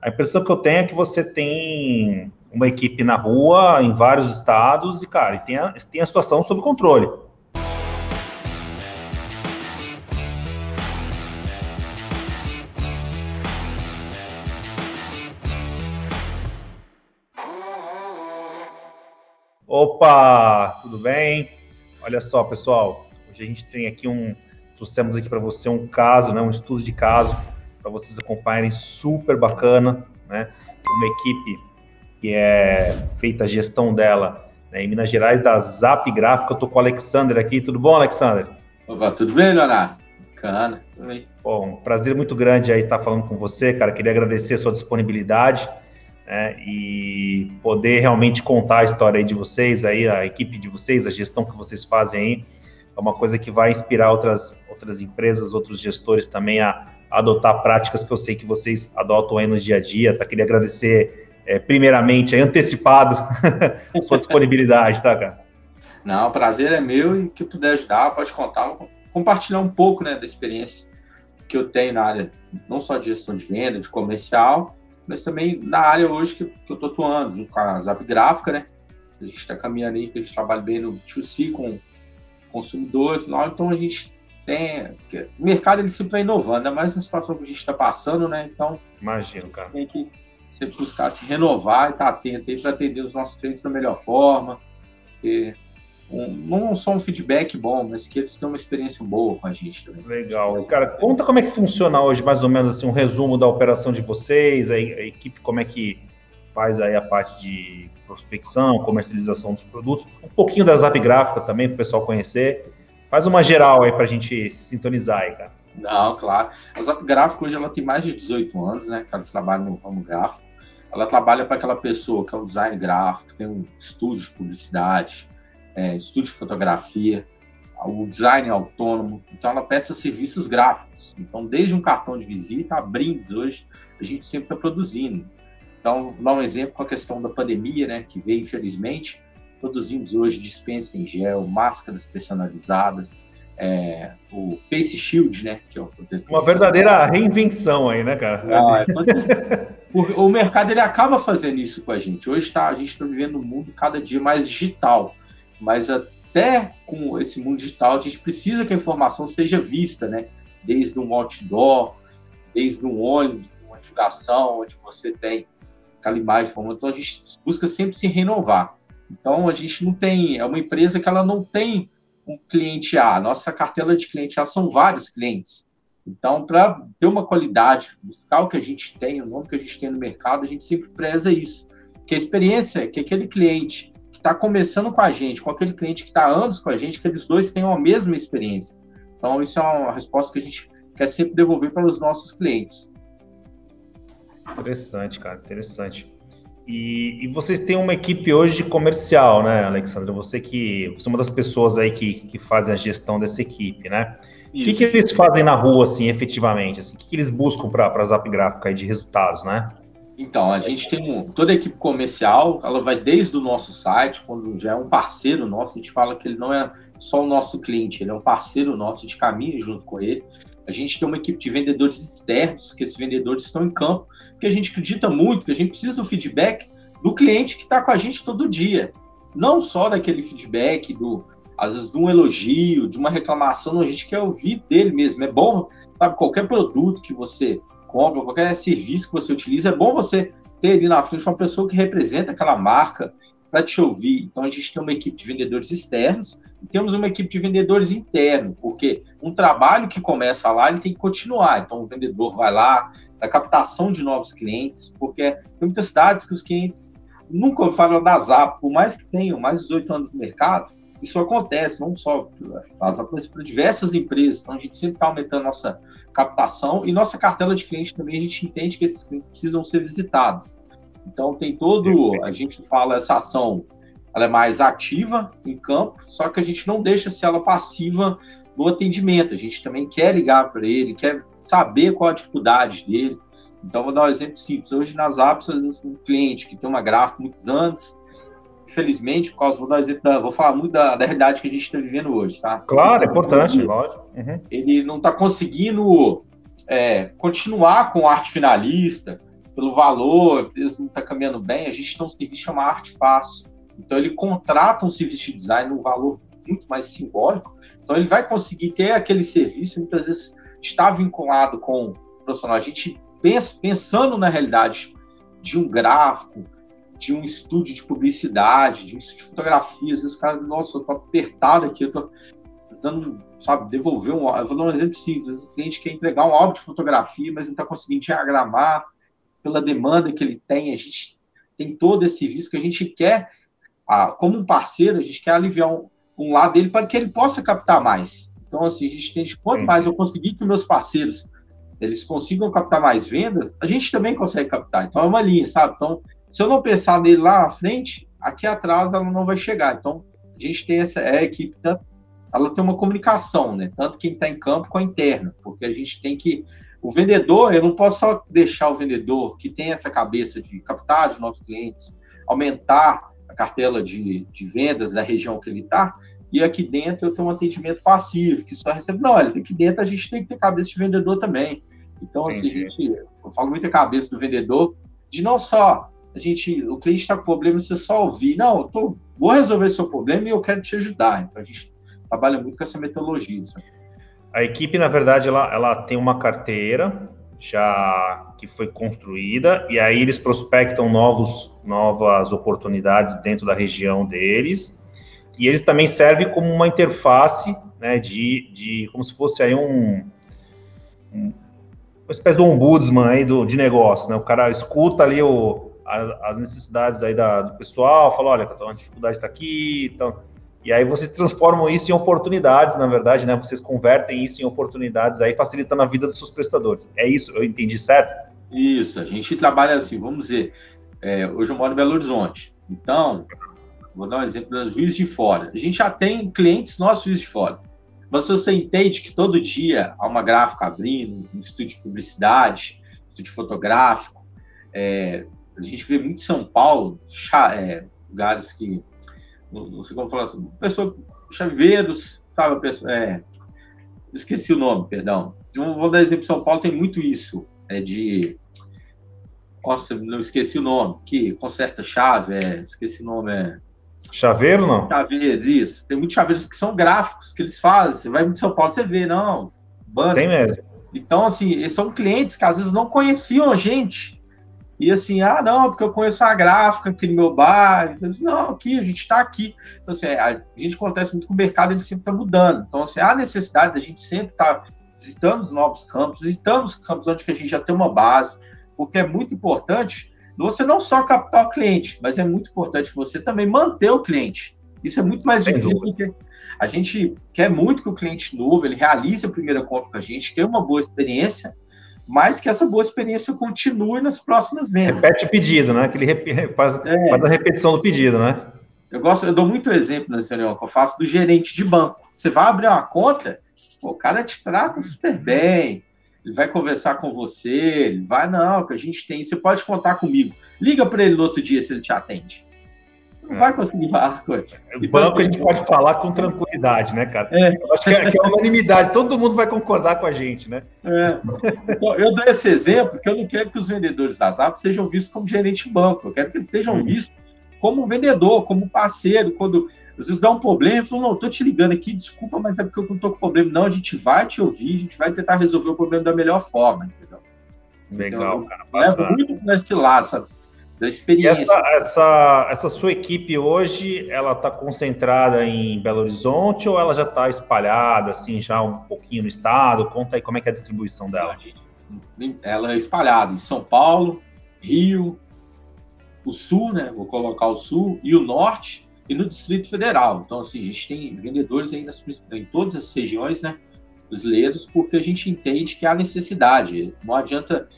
A impressão que eu tenho é que você tem uma equipe na rua, em vários estados, e, cara, e tem, a, tem a situação sob controle. Opa, tudo bem? Olha só, pessoal, hoje a gente tem aqui um, trouxemos aqui para você um caso, né, um estudo de caso, para vocês acompanharem, super bacana, né, uma equipe que é feita a gestão dela né, em Minas Gerais, da Zap Gráfica, eu estou com o Alexander aqui, tudo bom, Alexander? Opa, tudo bem, Leonardo? Bacana, tudo bem. Bom, prazer muito grande aí estar falando com você, cara, queria agradecer a sua disponibilidade, né, e poder realmente contar a história aí de vocês, aí a equipe de vocês, a gestão que vocês fazem aí, é uma coisa que vai inspirar outras, outras empresas, outros gestores também a adotar práticas que eu sei que vocês adotam aí no dia a dia, tá? Queria agradecer é, primeiramente, aí, antecipado, sua disponibilidade, tá, cara? Não, o prazer é meu e que puder ajudar, pode contar, compartilhar um pouco, né, da experiência que eu tenho na área, não só de gestão de venda, de comercial, mas também na área hoje que, que eu estou atuando, junto com a Zap Gráfica, né? A gente está caminhando aí, que a gente trabalha bem no 2C com consumidores, então a gente tem. O mercado ele sempre vai inovando, ainda mais na situação que a gente está passando, né? Então. Imagino, cara. Tem que sempre buscar se renovar e estar tá atento aí para atender os nossos clientes da melhor forma. E um, não só um feedback bom, mas que eles tenham uma experiência boa com a gente também. Legal. Cara, conta como é que funciona hoje, mais ou menos assim, um resumo da operação de vocês, a, a equipe, como é que faz aí a parte de prospecção, comercialização dos produtos, um pouquinho da Zap Gráfica também, para o pessoal conhecer. Faz uma geral aí para a gente se sintonizar aí, cara. Não, claro. A Zap Gráfica hoje ela tem mais de 18 anos, né? Que ela trabalha no ramo gráfico. Ela trabalha para aquela pessoa que é um design gráfico, tem um estúdio de publicidade, é, estúdio de fotografia, o design autônomo. Então, ela presta serviços gráficos. Então, desde um cartão de visita a brindes, hoje, a gente sempre está produzindo. Então, vou dar um exemplo com a questão da pandemia, né, que veio, infelizmente. Produzimos hoje dispensa em gel, máscaras personalizadas, é, o Face Shield, né? Que é o Uma verdadeira reinvenção aí, né, cara? Não, é, o, mercado ele acaba fazendo isso com a gente. Hoje tá, a gente está vivendo um mundo cada dia mais digital, mas até com esse mundo digital a gente precisa que a informação seja vista, né? Desde um outdoor, desde um ônibus, uma divulgação, onde você tem aquela imagem, então a gente busca sempre se renovar. Então a gente não tem, é uma empresa que ela não tem um cliente A. Nossa cartela de cliente A são vários clientes. Então, para ter uma qualidade, buscar o que a gente tem, o nome que a gente tem no mercado, a gente sempre preza isso. Que a experiência que aquele cliente que está começando com a gente, com aquele cliente que está anos com a gente, que eles dois tenham a mesma experiência. Então, isso é uma resposta que a gente quer sempre devolver para os nossos clientes. Interessante, cara, interessante. E, e, vocês têm uma equipe hoje comercial, né, Alexandre? Você que você é uma das pessoas aí que, que fazem a gestão dessa equipe, né? O que, que eles fazem na rua, assim, efetivamente? Assim, o que, que eles buscam para a Zap Gráfica aí de resultados, né? Então, a gente tem um, toda a equipe comercial, ela vai desde o nosso site, quando já é um parceiro nosso, a gente fala que ele não é só o nosso cliente, ele é um parceiro nosso, de caminho junto com ele. A gente tem uma equipe de vendedores externos, que esses vendedores estão em campo, que a gente acredita muito, que a gente precisa do feedback do cliente que está com a gente todo dia. Não só daquele feedback, do às vezes de um elogio, de uma reclamação, a gente quer ouvir dele mesmo. É bom, sabe, qualquer produto que você compra, qualquer serviço que você utiliza, é bom você ter ali na frente uma pessoa que representa aquela marca para te ouvir. Então a gente tem uma equipe de vendedores externos e temos uma equipe de vendedores internos, porque um trabalho que começa lá, ele tem que continuar. Então o vendedor vai lá, da captação de novos clientes, porque tem muitas cidades que os clientes nunca falam da Zap, por mais que tenham mais de 18 anos no mercado, isso acontece, não só a Zap, mas para diversas empresas. Então a gente sempre está aumentando nossa captação e nossa cartela de clientes também, a gente entende que esses clientes precisam ser visitados. Então tem todo, a gente fala essa ação, ela é mais ativa em campo, só que a gente não deixa se ela passiva no atendimento. A gente também quer ligar para ele, quer saber qual a dificuldade dele. Então, vou dar um exemplo simples. Hoje, nas apps, às vezes, um cliente que tem uma gráfica muitos anos, infelizmente, por causa, vou dar um exemplo, da, vou falar muito da, da realidade que a gente está vivendo hoje, tá? Claro, é importante, lógico. Uhum. Ele não está conseguindo é, continuar com arte finalista, pelo valor, a empresa não está caminhando bem, a gente tem um serviço chamado Arte Fácil. Então, ele contrata um serviço de design num valor muito mais simbólico. Então, ele vai conseguir ter aquele serviço, muitas vezes está vinculado com o profissional. A gente pensa, pensando na realidade de um gráfico, de um estúdio de publicidade, de um estúdio de fotografia, às vezes o cara, nossa, eu tô apertado aqui, eu tô precisando, sabe, devolver um. Eu vou dar um exemplo simples: o cliente quer entregar um álbum de fotografia, mas não está conseguindo diagramar pela demanda que ele tem. A gente tem todo esse serviço que a gente quer, como um parceiro, a gente quer aliviar um, um lado dele para que ele possa captar mais. Então, assim, a gente tem quanto mais eu conseguir que meus parceiros eles consigam captar mais vendas, a gente também consegue captar. Então, é uma linha, sabe? Então, se eu não pensar nele lá na frente, aqui atrás ela não vai chegar. Então, a gente tem essa é a equipe, ela tem uma comunicação, né? Tanto quem está em campo com a interna, porque a gente tem que o vendedor, eu não posso só deixar o vendedor que tem essa cabeça de captar de novos clientes, aumentar a cartela de, de vendas da região que ele está, e aqui dentro eu tenho um atendimento passivo, que só recebe. Não, olha, aqui dentro a gente tem que ter cabeça de vendedor também. Então, assim, a gente, eu falo muito a cabeça do vendedor, de não só a gente, o cliente está com problema, você só ouvir, não, eu tô, vou resolver seu problema e eu quero te ajudar. Então, a gente trabalha muito com essa metodologia. Sabe? A equipe, na verdade, ela, ela tem uma carteira já que foi construída e aí eles prospectam novos, novas oportunidades dentro da região deles e eles também servem como uma interface né, de, de como se fosse aí um, um uma espécie de ombudsman aí do, de negócio, né? O cara escuta ali o, as, as necessidades aí da, do pessoal, fala, olha, a dificuldade está aqui, então e aí vocês transformam isso em oportunidades, na verdade, né? Vocês convertem isso em oportunidades aí, facilitando a vida dos seus prestadores. É isso, eu entendi certo? Isso, a gente trabalha assim, vamos dizer, é, hoje eu moro em Belo Horizonte, então, vou dar um exemplo Juiz de Fora. A gente já tem clientes nossos Juiz de Fora, mas você entende que todo dia há uma gráfica abrindo, um estúdio de publicidade, um estúdio fotográfico, é, a gente vê muito em São Paulo, é, lugares que não sei como falar assim, pessoa, chaveiros, sabe, pessoa, é, esqueci o nome, perdão. Vou dar exemplo, São Paulo tem muito isso, é de, nossa, não esqueci o nome, que conserta chave, é, esqueci o nome, é... Chaveiro, não? Chaveiros, isso. Tem muitos chaveiros que são gráficos, que eles fazem, você vai em São Paulo, você vê, não, banda. Tem mesmo. Então, assim, são clientes que às vezes não conheciam a gente, e assim, ah, não, porque eu conheço a gráfica aqui no meu bar. Então, assim, não, aqui, a gente está aqui. Então, assim, a gente acontece muito com o mercado, ele sempre está mudando. Então, assim, há necessidade da gente sempre estar tá visitando os novos campos, visitando os campos onde a gente já tem uma base, porque é muito importante você não só captar o cliente, mas é muito importante você também manter o cliente. Isso é muito mais Sem difícil porque a gente quer muito que o cliente novo ele realize a primeira compra com a gente, tenha uma boa experiência, mas que essa boa experiência continue nas próximas vendas. Repete o pedido, né? Que ele faz, é. faz a repetição do pedido, né? Eu gosto, eu dou muito exemplo nessa reunião que eu faço do gerente de banco. Você vai abrir uma conta, pô, o cara te trata super bem, ele vai conversar com você, ele vai, não, que a gente tem, você pode contar comigo. Liga para ele no outro dia se ele te atende. Não vai conseguir falar com ele. O banco a gente pode falar com tranquilidade, né, cara? É. Eu acho que é, que é unanimidade, todo mundo vai concordar com a gente, né? É. Então, eu dou esse exemplo que eu não quero que os vendedores da Zap sejam vistos como gerente de banco, eu quero que eles sejam uhum. vistos como vendedor, como parceiro, quando às vezes dá um problema, falam, não, tô te ligando aqui, desculpa, mas é porque eu não tô com problema. Não, a gente vai te ouvir, a gente vai tentar resolver o problema da melhor forma, entendeu? Legal, cara. Leva muito nesse lado, sabe? da experiência. Essa, essa, essa, sua equipe hoje, ela está concentrada em Belo Horizonte ou ela já está espalhada, assim, já um pouquinho no estado? Conta aí como é que é a distribuição dela. Ela é espalhada em São Paulo, Rio, o Sul, né? Vou colocar o Sul e o Norte e no Distrito Federal. Então, assim, a gente tem vendedores aí nas, em todas as regiões, né? Brasileiros, porque a gente entende que há necessidade. Não adianta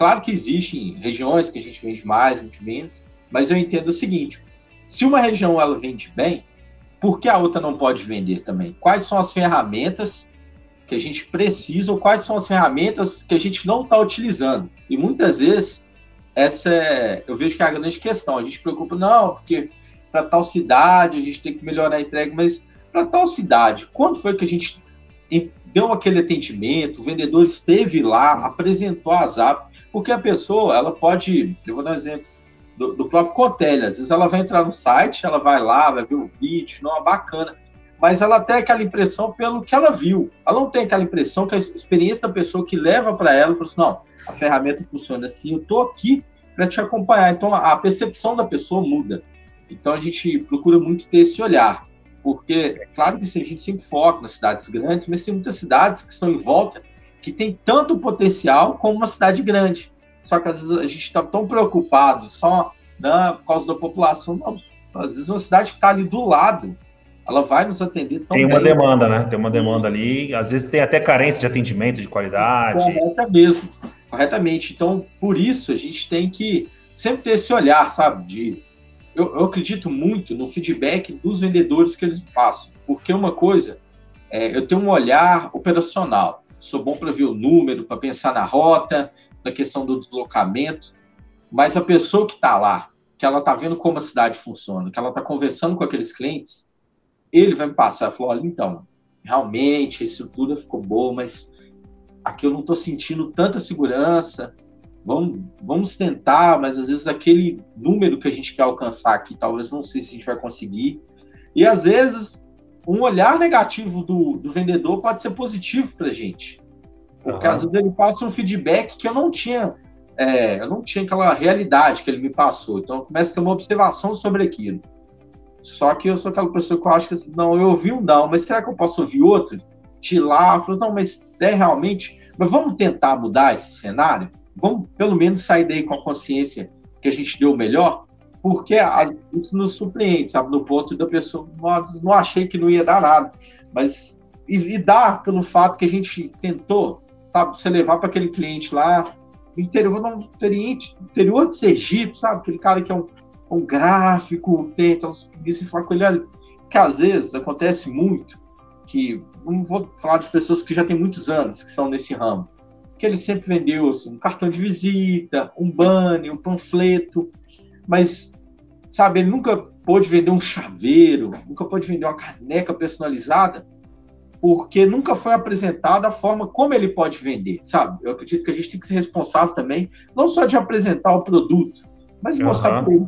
Claro que existem regiões que a gente vende mais, vende menos, mas eu entendo o seguinte: se uma região ela vende bem, por que a outra não pode vender também? Quais são as ferramentas que a gente precisa ou quais são as ferramentas que a gente não está utilizando? E muitas vezes essa é, eu vejo que é a grande questão. A gente se preocupa, não, porque para tal cidade a gente tem que melhorar a entrega, mas para tal cidade, quando foi que a gente deu aquele atendimento, o vendedor esteve lá, apresentou a Zap, Porque a pessoa, ela pode, eu vou dar um exemplo do, do próprio Cotelli, às vezes ela vai entrar no site, ela vai lá, vai ver o vídeo, não é bacana, mas ela tem aquela impressão pelo que ela viu. Ela não tem aquela impressão que a experiência da pessoa que leva para ela, fala assim, não, a ferramenta funciona assim, eu estou aqui para te acompanhar. Então a percepção da pessoa muda. Então a gente procura muito ter esse olhar, porque claro que a gente sempre foca nas cidades grandes, mas tem muitas cidades que estão em volta que tem tanto potencial como uma cidade grande. Só que às vezes a gente está tão preocupado só né, por causa da população, não. Às vezes uma cidade que está ali do lado, ela vai nos atender tão Tem uma bem. demanda, né? Tem uma demanda ali, às vezes tem até carência de atendimento, de qualidade. Correta mesmo, corretamente. Então, por isso, a gente tem que sempre ter esse olhar, sabe, de eu, eu, acredito muito no feedback dos vendedores que eles passam, porque uma coisa, é, eu tenho um olhar operacional, sou bom para ver o número, para pensar na rota, na questão do deslocamento, mas a pessoa que está lá, que ela está vendo como a cidade funciona, que ela está conversando com aqueles clientes, ele vai me passar falar, olha, então, realmente a estrutura ficou boa, mas aqui eu não estou sentindo tanta segurança, vamos, vamos tentar, mas às vezes aquele número que a gente quer alcançar aqui, talvez não sei se a gente vai conseguir. E às vezes um olhar negativo do, do vendedor pode ser positivo para a gente. Porque uhum. às vezes ele passa um feedback que eu não tinha, é, eu não tinha aquela realidade que ele me passou. Então eu começo a ter uma observação sobre aquilo. Só que eu sou aquela pessoa que eu acho que assim, não, eu ouvi um não, mas será que eu posso ouvir outro? Tirar, falar, não, mas é realmente. Mas vamos tentar mudar esse cenário? Vamos pelo menos sair daí com a consciência que a gente deu o melhor? Porque isso nos surpreende, sabe? No ponto da pessoa, não achei que não ia dar nada. Mas e, e dá pelo fato que a gente tentou, sabe? Você levar para aquele cliente lá, interior, no interior, de Sergipe, sabe? Aquele cara que é um, um gráfico, tenta isso e com ele, olha, que às vezes acontece muito que, não vou falar de pessoas que já têm muitos anos que são nesse ramo, que ele sempre vendeu assim, um cartão de visita, um banner, um panfleto, mas, sabe, ele nunca pôde vender um chaveiro, nunca pôde vender uma caneca personalizada, porque nunca foi apresentada a forma como ele pode vender, sabe? Eu acredito que a gente tem que ser responsável também, não só de apresentar o produto, mas de mostrar para ele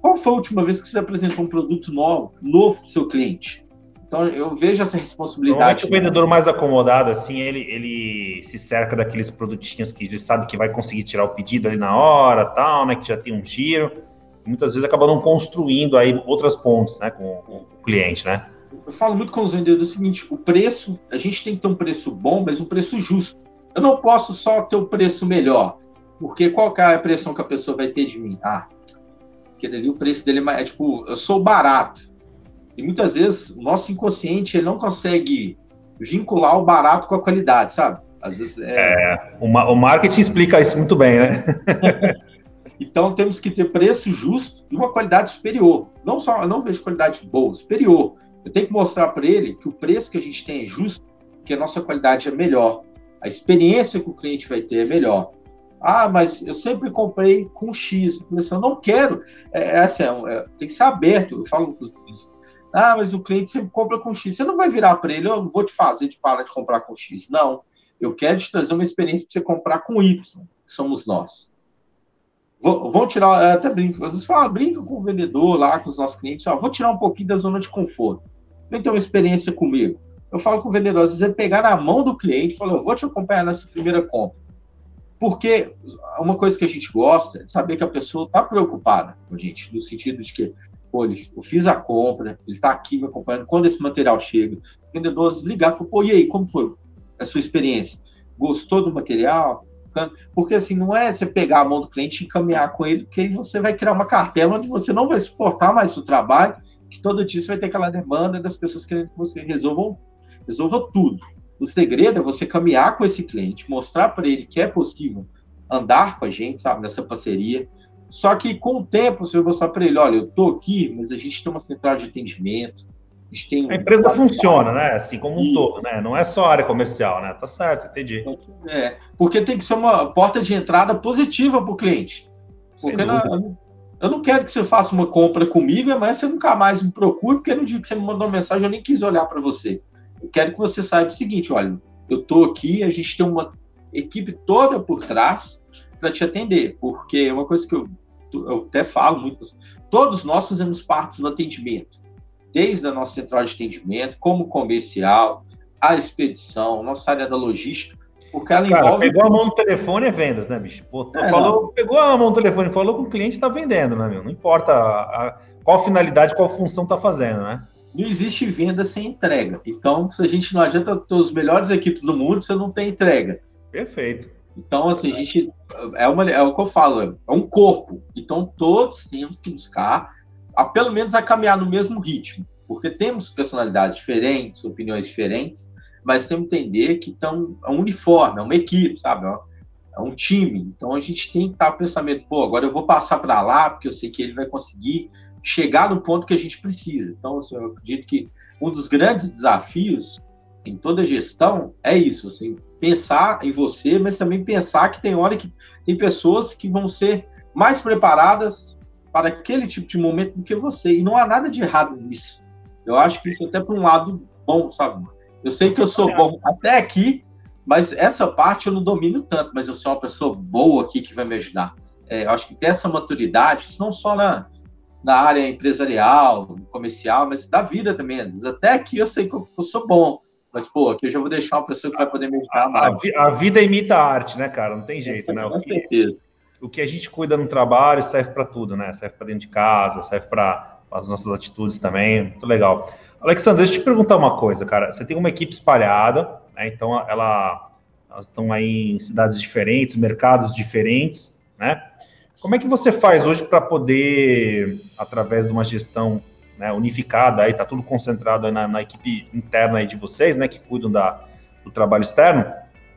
qual foi a última vez que você apresentou um produto novo, novo para o seu cliente. Então eu vejo essa responsabilidade. o vendedor mais acomodado, assim, ele, ele se cerca daqueles produtinhos que ele sabe que vai conseguir tirar o pedido ali na hora, tal, né? Que já tem um giro. E muitas vezes acaba não construindo aí outras pontes, né, com, com o cliente, né? Eu falo muito com os vendedores o seguinte: o preço, a gente tem que ter um preço bom, mas um preço justo. Eu não posso só ter o preço melhor, porque qual é a impressão que a pessoa vai ter de mim? Ah, aquele ali, o preço dele é, é tipo, eu sou barato. E muitas vezes o nosso inconsciente ele não consegue vincular o barato com a qualidade, sabe? Às vezes é... é o, o marketing explica isso muito bem, né? então temos que ter preço justo e uma qualidade superior. Não só, eu não vejo qualidade boa, superior. Eu tenho que mostrar para ele que o preço que a gente tem é justo, que a nossa qualidade é melhor, a experiência que o cliente vai ter é melhor. Ah, mas eu sempre comprei com X. Eu, assim, não quero. É, é assim, é, tem que ser aberto. Eu falo ah, mas o cliente sempre compra com X. Você não vai virar para ele, eu vou te fazer de parar de comprar com X. Não. Eu quero te trazer uma experiência para você comprar com Y, que somos nós. Vão tirar, até brinco, às vezes fala, brinca com o vendedor lá, com os nossos clientes, ó, vou tirar um pouquinho da zona de conforto. Vem ter uma experiência comigo. Eu falo com o vendedor, às vezes é pegar na mão do cliente e falar, eu vou te acompanhar nessa primeira compra. Porque uma coisa que a gente gosta é saber que a pessoa está preocupada com a gente, no sentido de que Pô, eu fiz a compra, ele está aqui me acompanhando. Quando esse material chega, o vendedor ligar e falou, pô, e aí, como foi a sua experiência? Gostou do material? Porque assim, não é você pegar a mão do cliente e caminhar com ele, porque aí você vai criar uma cartela onde você não vai suportar mais o trabalho, que todo dia você vai ter aquela demanda das pessoas querendo que você resolva, resolva tudo. O segredo é você caminhar com esse cliente, mostrar para ele que é possível andar com a gente, sabe, nessa parceria, só que com o tempo você vai mostrar para ele, olha, eu estou aqui, mas a gente tem uma central de atendimento, a tem... A empresa funciona, né? Assim como um todo, né? Não é só área comercial, né? Tá certo, entendi. É, porque tem que ser uma porta de entrada positiva para o cliente. Porque não, eu não quero que você faça uma compra comigo amanhã você nunca mais me procure, porque no dia que você me mandou uma mensagem eu nem quis olhar para você. Eu quero que você saiba o seguinte, olha, eu estou aqui, a gente tem uma equipe toda por trás, para te atender, porque é uma coisa que eu, eu até falo muito, todos nós fazemos parte do atendimento, desde a nossa central de atendimento, como comercial, a expedição, nossa área da logística, porque ela Cara, envolve. Pegou a mão no telefone é vendas, né, bicho? Pô, é, falou, pegou a mão no telefone falou com o cliente, está vendendo, né, meu? Não importa a, a, qual finalidade, qual função está fazendo, né? Não existe venda sem entrega. Então, se a gente não adianta ter os melhores equipes do mundo, você não tem entrega. Perfeito. Então, assim, a gente. É, uma, é o que eu falo, é um corpo. Então, todos temos que buscar, a, pelo menos, a caminhar no mesmo ritmo. Porque temos personalidades diferentes, opiniões diferentes, mas temos que entender que então, é um uniforme, é uma equipe, sabe? É um time. Então, a gente tem que estar o pensamento, pô, agora eu vou passar para lá, porque eu sei que ele vai conseguir chegar no ponto que a gente precisa. Então, assim, eu acredito que um dos grandes desafios em toda gestão é isso, assim, pensar em você, mas também pensar que tem hora que tem pessoas que vão ser mais preparadas para aquele tipo de momento do que você. E não há nada de errado nisso. Eu acho que isso é até para um lado bom, sabe? Eu sei que eu sou bom até aqui, mas essa parte eu não domino tanto, mas eu sou uma pessoa boa aqui que vai me ajudar. É, eu acho que ter essa maturidade, isso não só na, na área empresarial, comercial, mas da vida também. Até aqui eu sei que eu, eu sou bom, mas, pô, aqui eu já vou deixar uma pessoa que vai poder me ajudar mais. A, a, vida imita a arte, né, cara? Não tem jeito, né? Com certeza. O que a gente cuida no trabalho serve para tudo, né? Serve para dentro de casa, serve para as nossas atitudes também. Muito legal. Alexandre, deixa eu te perguntar uma coisa, cara. Você tem uma equipe espalhada, né? Então, ela, elas estão aí em cidades diferentes, mercados diferentes, né? Como é que você faz hoje para poder, através de uma gestão né, unificada, aí está tudo concentrado na, na, equipe interna aí de vocês, né, que cuidam da, do trabalho externo.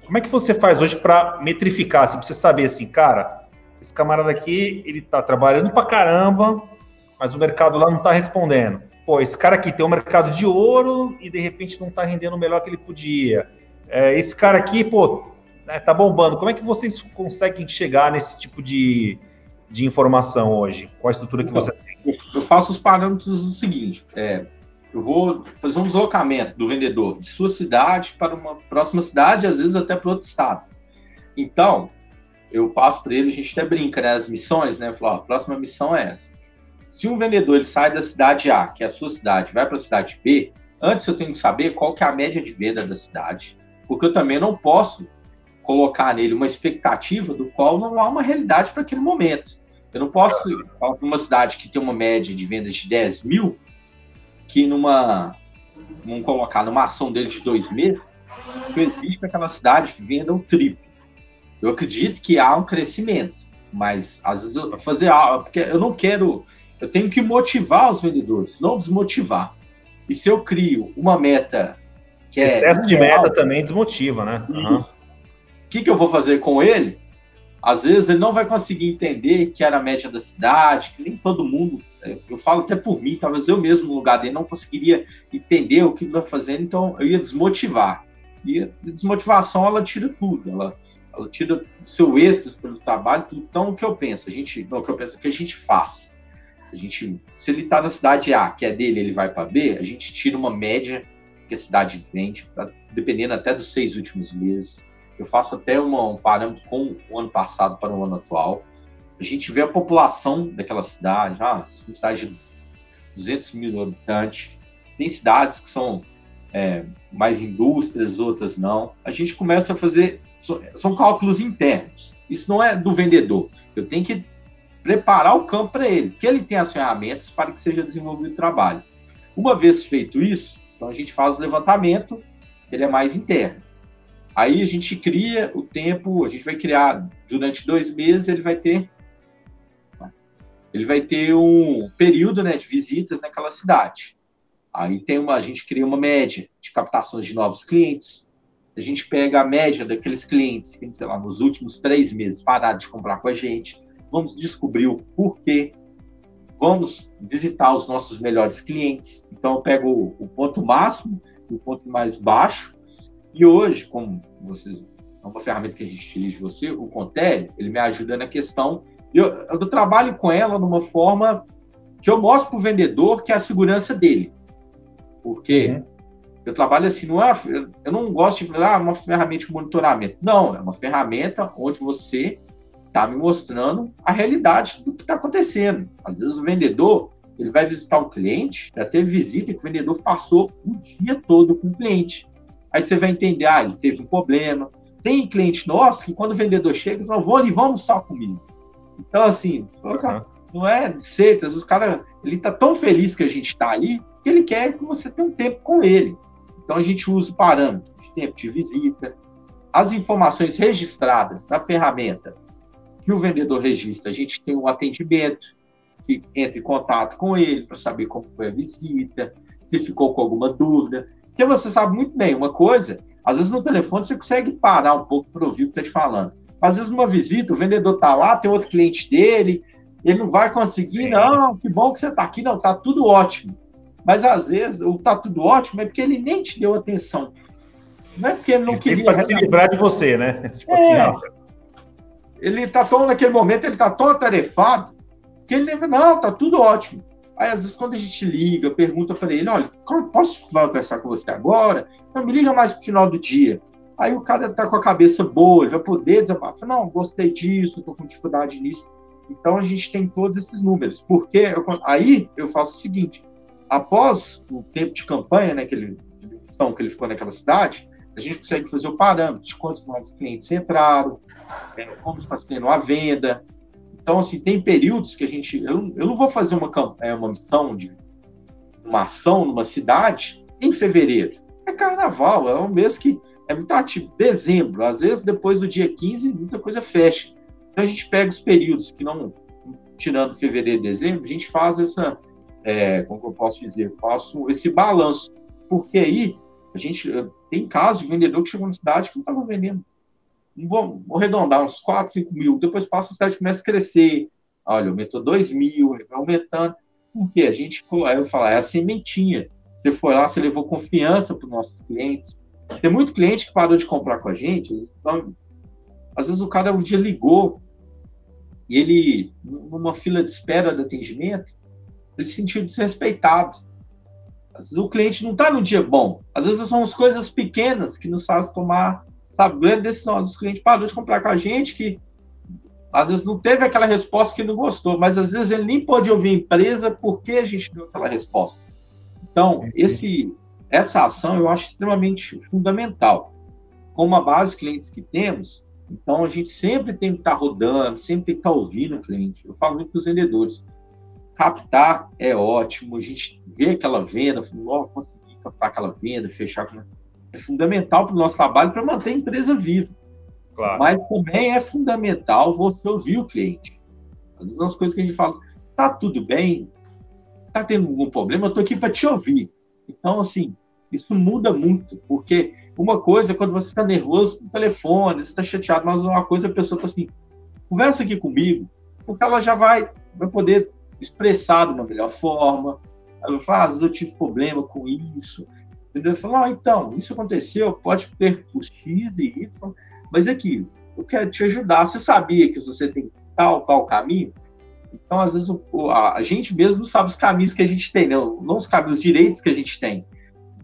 Como é que você faz hoje para metrificar, assim, para você saber assim, cara, esse camarada aqui, ele está trabalhando para caramba, mas o mercado lá não está respondendo. Pô, esse cara aqui tem um mercado de ouro e de repente não está rendendo o melhor que ele podia. É, esse cara aqui, pô, né, tá bombando. Como é que vocês conseguem chegar nesse tipo de, de informação hoje? Qual a estrutura que então, você tem? Eu faço os parâmetros do seguinte: é, eu vou fazer um deslocamento do vendedor de sua cidade para uma próxima cidade, às vezes até para outro estado. Então, eu passo para ele, a gente até brinca, né? As missões, né? Falar, a próxima missão é essa. Se um vendedor ele sai da cidade A, que é a sua cidade, vai para a cidade B, antes eu tenho que saber qual que é a média de venda da cidade, porque eu também não posso colocar nele uma expectativa do qual não há uma realidade para aquele momento. Eu não posso falar para uma cidade que tem uma média de vendas de 10 mil, que numa. Vamos colocar numa ação dele de dois meses, que existe para aquela cidade que venda o triplo. Eu acredito que há um crescimento, mas às vezes eu fazer algo, porque eu não quero. Eu tenho que motivar os vendedores, não desmotivar. E se eu crio uma meta que é. Excesso de meta também desmotiva, né? Uhum que, que eu vou fazer com ele? Às vezes ele não vai conseguir entender que era a média da cidade, que nem todo mundo, é, eu falo até por mim, talvez eu mesmo no lugar dele não conseguiria entender o que ele vai fazendo, então eu ia desmotivar. E a desmotivação, ela tira tudo, ela, ela tira seu êxtase pelo trabalho, tudo. Então, o que eu penso? A gente, não, o que eu penso, o que a gente faz? A gente, se ele está na cidade A, que é dele, ele vai para B, a gente tira uma média que a cidade vende, dependendo até dos seis últimos meses eu faço até uma, um parâmetro com o ano passado para o ano atual. A gente vê a população daquela cidade, ah, uma cidade de 200 mil habitantes. Tem cidades que são é, mais indústrias, outras não. A gente começa a fazer, são cálculos internos. Isso não é do vendedor. Eu tenho que preparar o campo para ele, que ele tenha as ferramentas para que seja desenvolvido o trabalho. Uma vez feito isso, então a gente faz o levantamento, ele é mais interno. Aí a gente cria o tempo, a gente vai criar durante dois meses, ele vai ter ele vai ter um período né, de visitas naquela cidade. Aí tem uma, a gente cria uma média de captações de novos clientes. A gente pega a média daqueles clientes que, sei lá, nos últimos três meses pararam de comprar com a gente. Vamos descobrir o porquê. Vamos visitar os nossos melhores clientes. Então, eu pego o ponto máximo e o ponto mais baixo e hoje, como vocês é uma ferramenta que a gente utiliza de você, o Contele, ele me ajuda na questão. Eu, eu trabalho com ela numa forma que eu mostro para o vendedor que é a segurança dele. Porque uhum. eu trabalho assim, não é, eu não gosto de falar ah, uma ferramenta de monitoramento. Não, é uma ferramenta onde você está me mostrando a realidade do que está acontecendo. Às vezes o vendedor ele vai visitar um cliente, já teve visita que o vendedor passou o dia todo com o cliente. Aí você vai entender, ah, ele teve um problema. Tem cliente nosso que quando o vendedor chega, ele fala, vou ali, vamos estar comigo. Então, assim, não é seita, os caras, ele tá tão feliz que a gente está ali, que ele quer que você tenha um tempo com ele. Então, a gente usa o parâmetro de tempo de visita, as informações registradas na ferramenta que o vendedor registra, a gente tem um atendimento que entra em contato com ele para saber como foi a visita, se ficou com alguma dúvida. Porque você sabe muito bem, uma coisa, às vezes no telefone você consegue parar um pouco para ouvir o que está te falando. Às vezes numa visita, o vendedor está lá, tem outro cliente dele, ele não vai conseguir, não, que bom que você está aqui, não, está tudo ótimo. Mas às vezes o tá tudo ótimo é porque ele nem te deu atenção. Não é porque ele não ele queria. Para se livrar de você, né? Tipo assim, é. assim, Ele está tão, naquele momento, ele está tão atarefado que ele não, tá tudo ótimo. Aí, às vezes, quando a gente liga, pergunta para ele, olha, posso conversar com você agora? Não, me liga mais pro final do dia. Aí o cara tá com a cabeça boa, ele vai poder desabafar. Não, gostei disso, tô com dificuldade nisso. Então, a gente tem todos esses números. Porque eu, aí eu faço o seguinte, após o tempo de campanha, né, que ele, que ele ficou naquela cidade, a gente consegue fazer o parâmetro de quantos novos clientes entraram, é, como está sendo a venda. Então, assim, tem períodos que a gente. Eu, eu não vou fazer uma, é, uma missão de uma ação numa cidade em fevereiro. É carnaval, é um mês que é muito ativo. Dezembro, às vezes depois do dia 15, muita coisa fecha. Então a gente pega os períodos que não, tirando fevereiro e dezembro, a gente faz essa, é, como eu posso dizer, faço esse balanço. Porque aí a gente tem casos de vendedor que chegou na cidade que não estava vendendo. Vou arredondar uns 4, 5 mil. Depois passa a cidade começa a crescer. Olha, aumentou 2 mil, vai aumentando. Por quê? A gente, eu falo, é a sementinha. Você foi lá, você levou confiança para os nossos clientes. Tem muito cliente que parou de comprar com a gente. Então, às vezes o cara um dia ligou e ele, numa fila de espera de atendimento, ele se sentiu desrespeitado. Às vezes o cliente não está no dia bom. Às vezes são as coisas pequenas que nos fazem tomar, sabe, grande decisão. Às vezes o cliente parou de comprar com a gente que às vezes não teve aquela resposta que não gostou, mas às vezes ele nem pode ouvir a empresa porque a gente deu aquela resposta. Então, esse, essa ação eu acho extremamente fundamental. Com uma base de clientes que temos, então a gente sempre tem que estar rodando, sempre tem que estar ouvindo o cliente. Eu falo muito para os vendedores captar é ótimo, a gente vê aquela venda, oh, conseguir captar aquela venda, fechar com... é fundamental para o nosso trabalho para manter a empresa viva. Claro. Mas também é fundamental você ouvir o cliente. Às vezes, as coisas que a gente fala, tá tudo bem, tá tendo algum problema, eu tô aqui para te ouvir. Então, assim, isso muda muito, porque uma coisa é quando você está nervoso no telefone, você está chateado, mas uma coisa a pessoa está assim, conversa aqui comigo, porque ela já vai, vai poder expressar de uma melhor forma. Eu falo, ah, às vezes eu tive problema com isso. Entendeu? Eu falo, ah, então, isso aconteceu, pode ter o X e Y, mas aqui, eu quero te ajudar. Você sabia que você tem tal, tal caminho? Então, às vezes, o, a, a, gente mesmo não sabe os caminhos que a gente tem, não, não os caminhos, os direitos que a gente tem.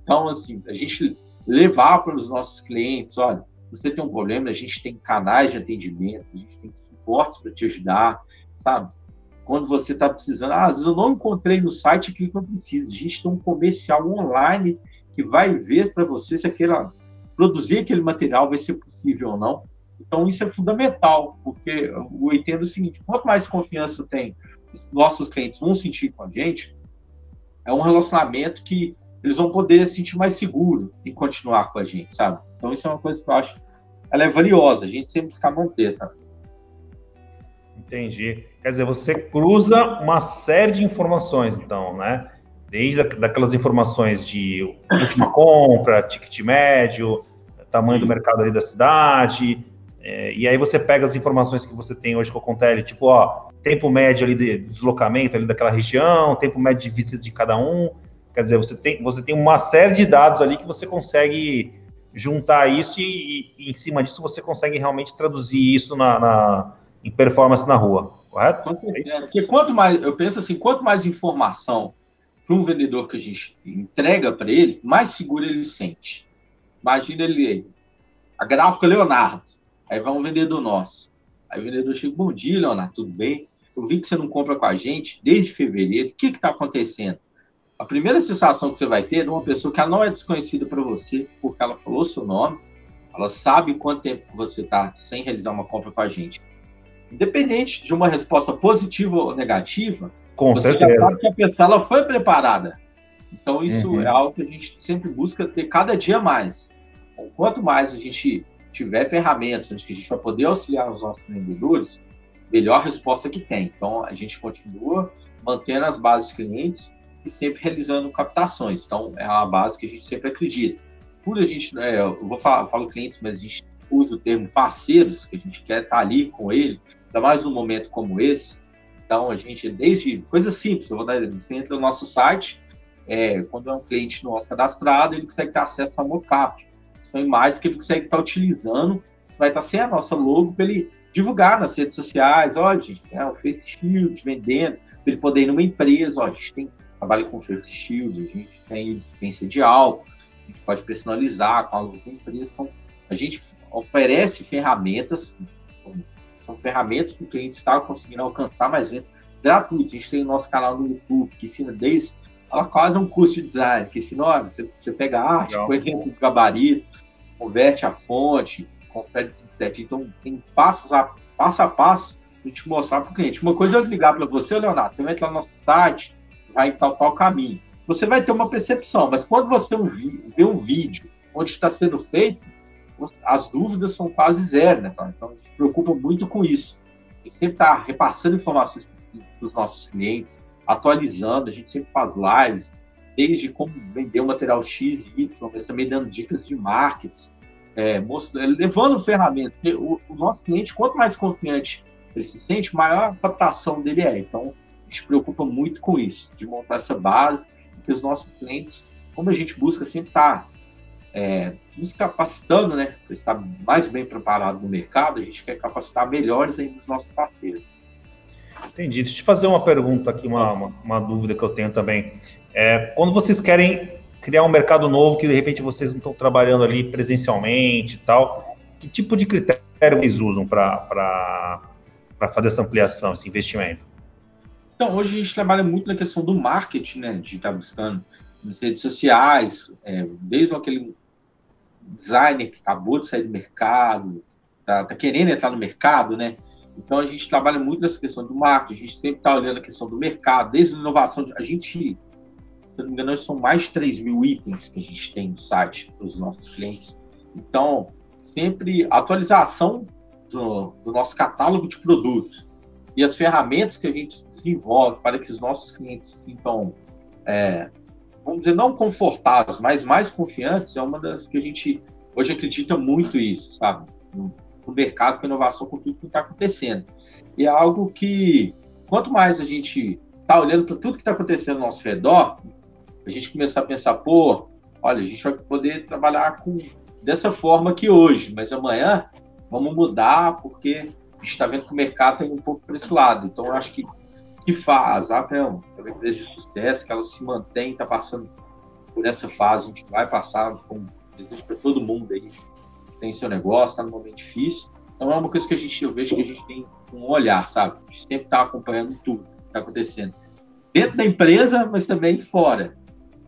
Então, assim, a gente levar para os nossos clientes, olha, você tem um problema, a gente tem canais de atendimento, a gente tem suportes para te ajudar, sabe? quando você está precisando. Ah, às vezes eu não encontrei no site aquilo que eu preciso. A gente tem um comercial online que vai ver para você se aquela, produzir aquele material vai ser possível ou não. Então, isso é fundamental, porque eu entendo o seguinte: quanto mais confiança tem, os nossos clientes vão sentir com a gente, é um relacionamento que eles vão poder se sentir mais seguro e continuar com a gente, sabe? Então, isso é uma coisa que eu acho ela é valiosa, a gente sempre buscar manter, sabe? Entendi. Quer dizer, você cruza uma série de informações, então, né? Desde daquelas informações de última compra, ticket médio, tamanho do mercado ali da cidade, é, e aí você pega as informações que você tem hoje com o Contele, tipo, ó, tempo médio ali de deslocamento ali daquela região, tempo médio de visita de cada um. Quer dizer, você tem, você tem uma série de dados ali que você consegue juntar isso e, e em cima disso você consegue realmente traduzir isso na, na em performance na rua, correto? É porque quanto mais, eu penso assim, quanto mais informação para um vendedor que a gente entrega para ele, mais seguro ele sente. Imagina ele, a gráfica Leonardo, aí vai um vendedor nosso. Aí o vendedor chega, bom dia, Leonardo, tudo bem? Eu vi que você não compra com a gente desde fevereiro. O que está acontecendo? A primeira sensação que você vai ter é de uma pessoa que ela não é desconhecida para você, porque ela falou seu nome, ela sabe quanto tempo você está sem realizar uma compra com a gente. Independente de uma resposta positiva ou negativa, com você certeza. já sabe que a pessoa ela foi preparada. Então, isso uhum. é algo que a gente sempre busca ter cada dia mais. Então, quanto mais a gente tiver ferramentas onde a gente vai poder auxiliar os nossos vendedores, melhor resposta que tem. Então, a gente continua mantendo as bases de clientes e sempre realizando captações. Então, é uma base que a gente sempre acredita. Por a gente, né, eu vou falar, falo clientes, mas a gente usa o termo parceiros, que a gente quer estar ali com ele, ainda mais num momento como esse. Então, a gente, desde coisas simples, eu vou dar exemplo, entra no nosso site, é, quando é um cliente nosso cadastrado, ele consegue ter acesso ao mockup. São imagens que ele consegue estar utilizando, vai estar sem a nossa logo para ele divulgar nas redes sociais, olha, gente, tem o Face Shield vendendo, para ele poder ir numa empresa, ó, a gente tem trabalho com Face Shield, a gente tem dispensa de álcool, a gente pode personalizar com a logo da empresa. Então, a gente oferece ferramentas, são, ferramentas que o cliente está conseguindo alcançar mais vendas gratuitos. A gente tem o nosso canal no YouTube, que ensina desde ela quase um curso de design, que ensina, olha, você, você pega a arte, põe o gabarito, converte a fonte, confere tudo certinho. Então, tem passos a, passo a passo a gente mostrar para o cliente. Uma coisa é eu ligar para você, Leonardo, você vai entrar no nosso site, vai em tal, tal caminho. Você vai ter uma percepção, mas quando você vê um vídeo onde está sendo feito, as dúvidas são quase zero, né? Então, a gente se preocupa muito com isso. A gente sempre está repassando informações para os nossos clientes, atualizando, a gente sempre faz lives, desde como vender o material X e Y, mas também dando dicas de marketing, é, mostrando, levando ferramentas. O, o, nosso cliente, quanto mais confiante ele se sente, maior a captação dele é. Então, a gente se preocupa muito com isso, de montar essa base, que os nossos clientes, como a gente busca sempre estar tá, é, nos capacitando, né, para estar mais bem preparado no mercado, a gente quer capacitar melhores ainda os nossos parceiros. Entendi. Deixa eu te fazer uma pergunta aqui, uma, uma, uma dúvida que eu tenho também. É, quando vocês querem criar um mercado novo que de repente vocês não estão trabalhando ali presencialmente e tal, que tipo de critério vocês usam para fazer essa ampliação, esse investimento? Então, hoje a gente trabalha muito na questão do marketing, né? De estar tá buscando nas redes sociais, é, mesmo aquele designer que acabou de sair do mercado, tá, tá querendo entrar no mercado, né? Então, a gente trabalha muito nessa questão do marketing, a gente sempre está olhando a questão do mercado, desde a inovação. A gente, se eu não me engano, são mais de 3 mil itens que a gente tem no site para os nossos clientes. Então, sempre atualização do, do, nosso catálogo de produtos e as ferramentas que a gente desenvolve para que os nossos clientes sintam, é, vamos dizer, não confortáveis, mas mais confiantes, é uma das que a gente hoje acredita muito isso, sabe? no mercado com inovação, com tudo que está acontecendo. E é algo que, quanto mais a gente está olhando para tudo que está acontecendo ao nosso redor, a gente começar a pensar, pô, olha, a gente vai poder trabalhar com dessa forma aqui hoje, mas amanhã vamos mudar porque a gente está vendo que o mercado está indo um pouco para esse lado. Então, eu acho que que faz, a Apple é uma empresa de sucesso, que ela se mantém, está passando por essa fase, a gente vai passar com desejo para todo mundo aí tem seu negócio, está num momento difícil. Então é uma coisa que a gente, eu vejo que a gente tem um olhar, sabe? A gente sempre está acompanhando tudo que está acontecendo. Dentro da empresa, mas também fora.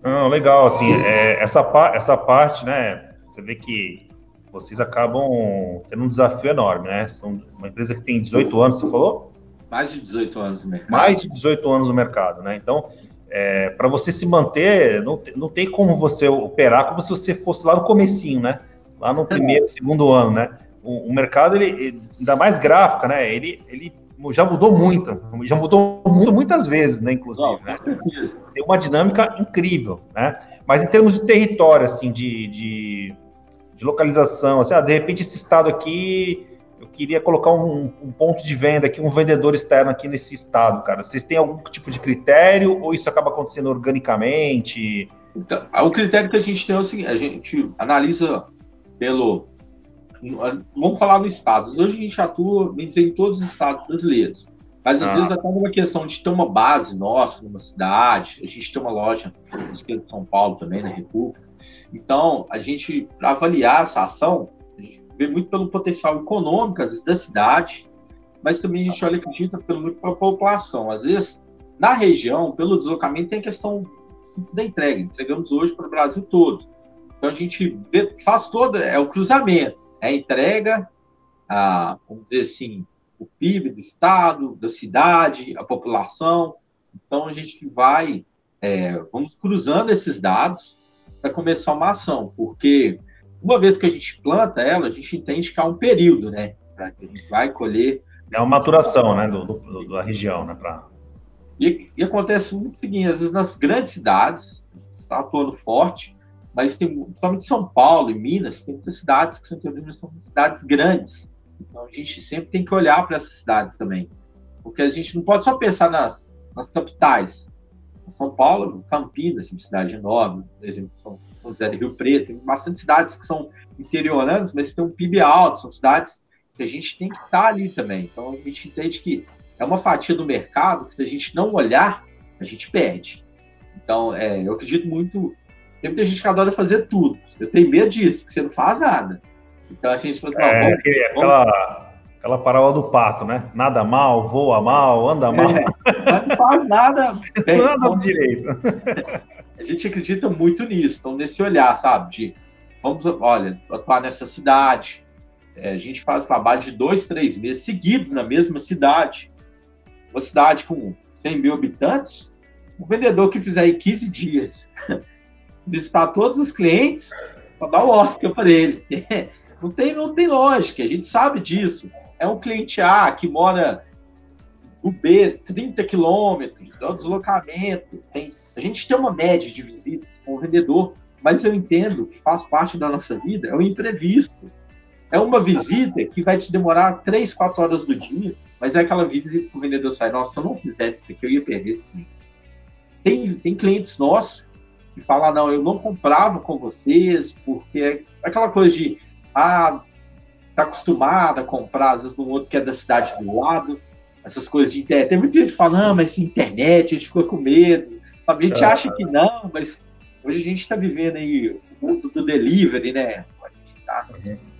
Não, legal, assim, é, essa, essa parte, né, você vê que vocês acabam tendo um desafio enorme, né? São uma empresa que tem 18 anos, você falou? Mais de 18 anos no mercado. Mais de 18 anos no mercado, né? Então, é, para você se manter, não, não tem como você operar como se você fosse lá no comecinho, né? lá no primeiro, segundo ano, né? O, o, mercado, ele, ainda mais gráfica, né? Ele, ele já mudou muito, já mudou muito, muitas vezes, né? Inclusive, né? Tem uma dinâmica incrível, né? Mas em termos de território, assim, de, de, de localização, assim, ah, de repente esse estado aqui, eu queria colocar um, um, ponto de venda aqui, um vendedor externo aqui nesse estado, cara. Vocês têm algum tipo de critério ou isso acaba acontecendo organicamente? Então, o critério que a gente tem é o seguinte, a gente analisa pelo. Vamos falar no estado. Hoje a gente atua, bem dizer, em todos os estados brasileiros. Mas às ah. vezes até uma questão de ter uma base nossa numa cidade. A gente tem uma loja no estado de São Paulo também, na República. Então, a gente, para avaliar essa ação, vê muito pelo potencial econômico, às vezes, da cidade mas também a gente olha acredita pelo muito para a população. Às vezes, na região, pelo deslocamento, tem a questão da entrega. Entregamos hoje para o Brasil todo. Então a gente vê, faz todo, é o cruzamento, é a entrega, a, vamos dizer assim, o PIB do estado, da cidade, a população. Então a gente vai, é, vamos cruzando esses dados para começar uma ação, porque uma vez que a gente planta ela, a gente entende que há um período, né? Para que a gente vai colher. É uma maturação, né, do, do da região, né? Pra... E, e acontece muito o seguinte, às vezes nas grandes cidades, está atuando forte, mas tem, principalmente São Paulo e Minas, tem muitas cidades que são, são cidades grandes. Então a gente sempre tem que olhar para essas cidades também. Porque a gente não pode só pensar nas, nas capitais. São Paulo, Campinas, uma cidade enorme, por exemplo, são, são cidade Rio Preto, tem bastante cidades que são interioranas, mas tem um PIB alto, são cidades que a gente tem que estar ali também. Então a gente entende que é uma fatia do mercado que se a gente não olhar, a gente perde. Então, é, eu acredito muito tem muita gente que adora fazer tudo. Eu tenho medo disso, porque você não faz nada. Então a gente fala assim, é, vamos, aquela, vamos... aquela parábola do pato, né? Nada mal, voa mal, anda mal. É, mas não faz nada. Bem, nada direito. A gente acredita muito nisso, então nesse olhar, sabe? De vamos, olha, atuar nessa cidade. É, a gente faz trabalho de dois, três meses seguidos na mesma cidade. Uma cidade com 100 mil habitantes, o vendedor que fizer aí 15 dias visitar todos os clientes para dar o Oscar para ele. não, tem, não tem lógica, a gente sabe disso. É um cliente A que mora no B, 30 quilômetros, é o deslocamento. Tem, a gente tem uma média de visitas com o vendedor, mas eu entendo que faz parte da nossa vida, é o imprevisto. É uma visita que vai te demorar 3, 4 horas do dia, mas é aquela visita que o vendedor sai, nossa, se eu não fizesse isso aqui, eu ia perder esse cliente. Tem, tem clientes nossos e falar, não, eu não comprava com vocês, porque é aquela coisa de, ah, tá acostumada a comprar, às vezes, no outro que é da cidade do lado, essas coisas de internet. Tem muita gente falando, não, mas internet, a gente ficou com medo? A gente é. acha que não, mas hoje a gente está vivendo aí o mundo do delivery, né? Tá,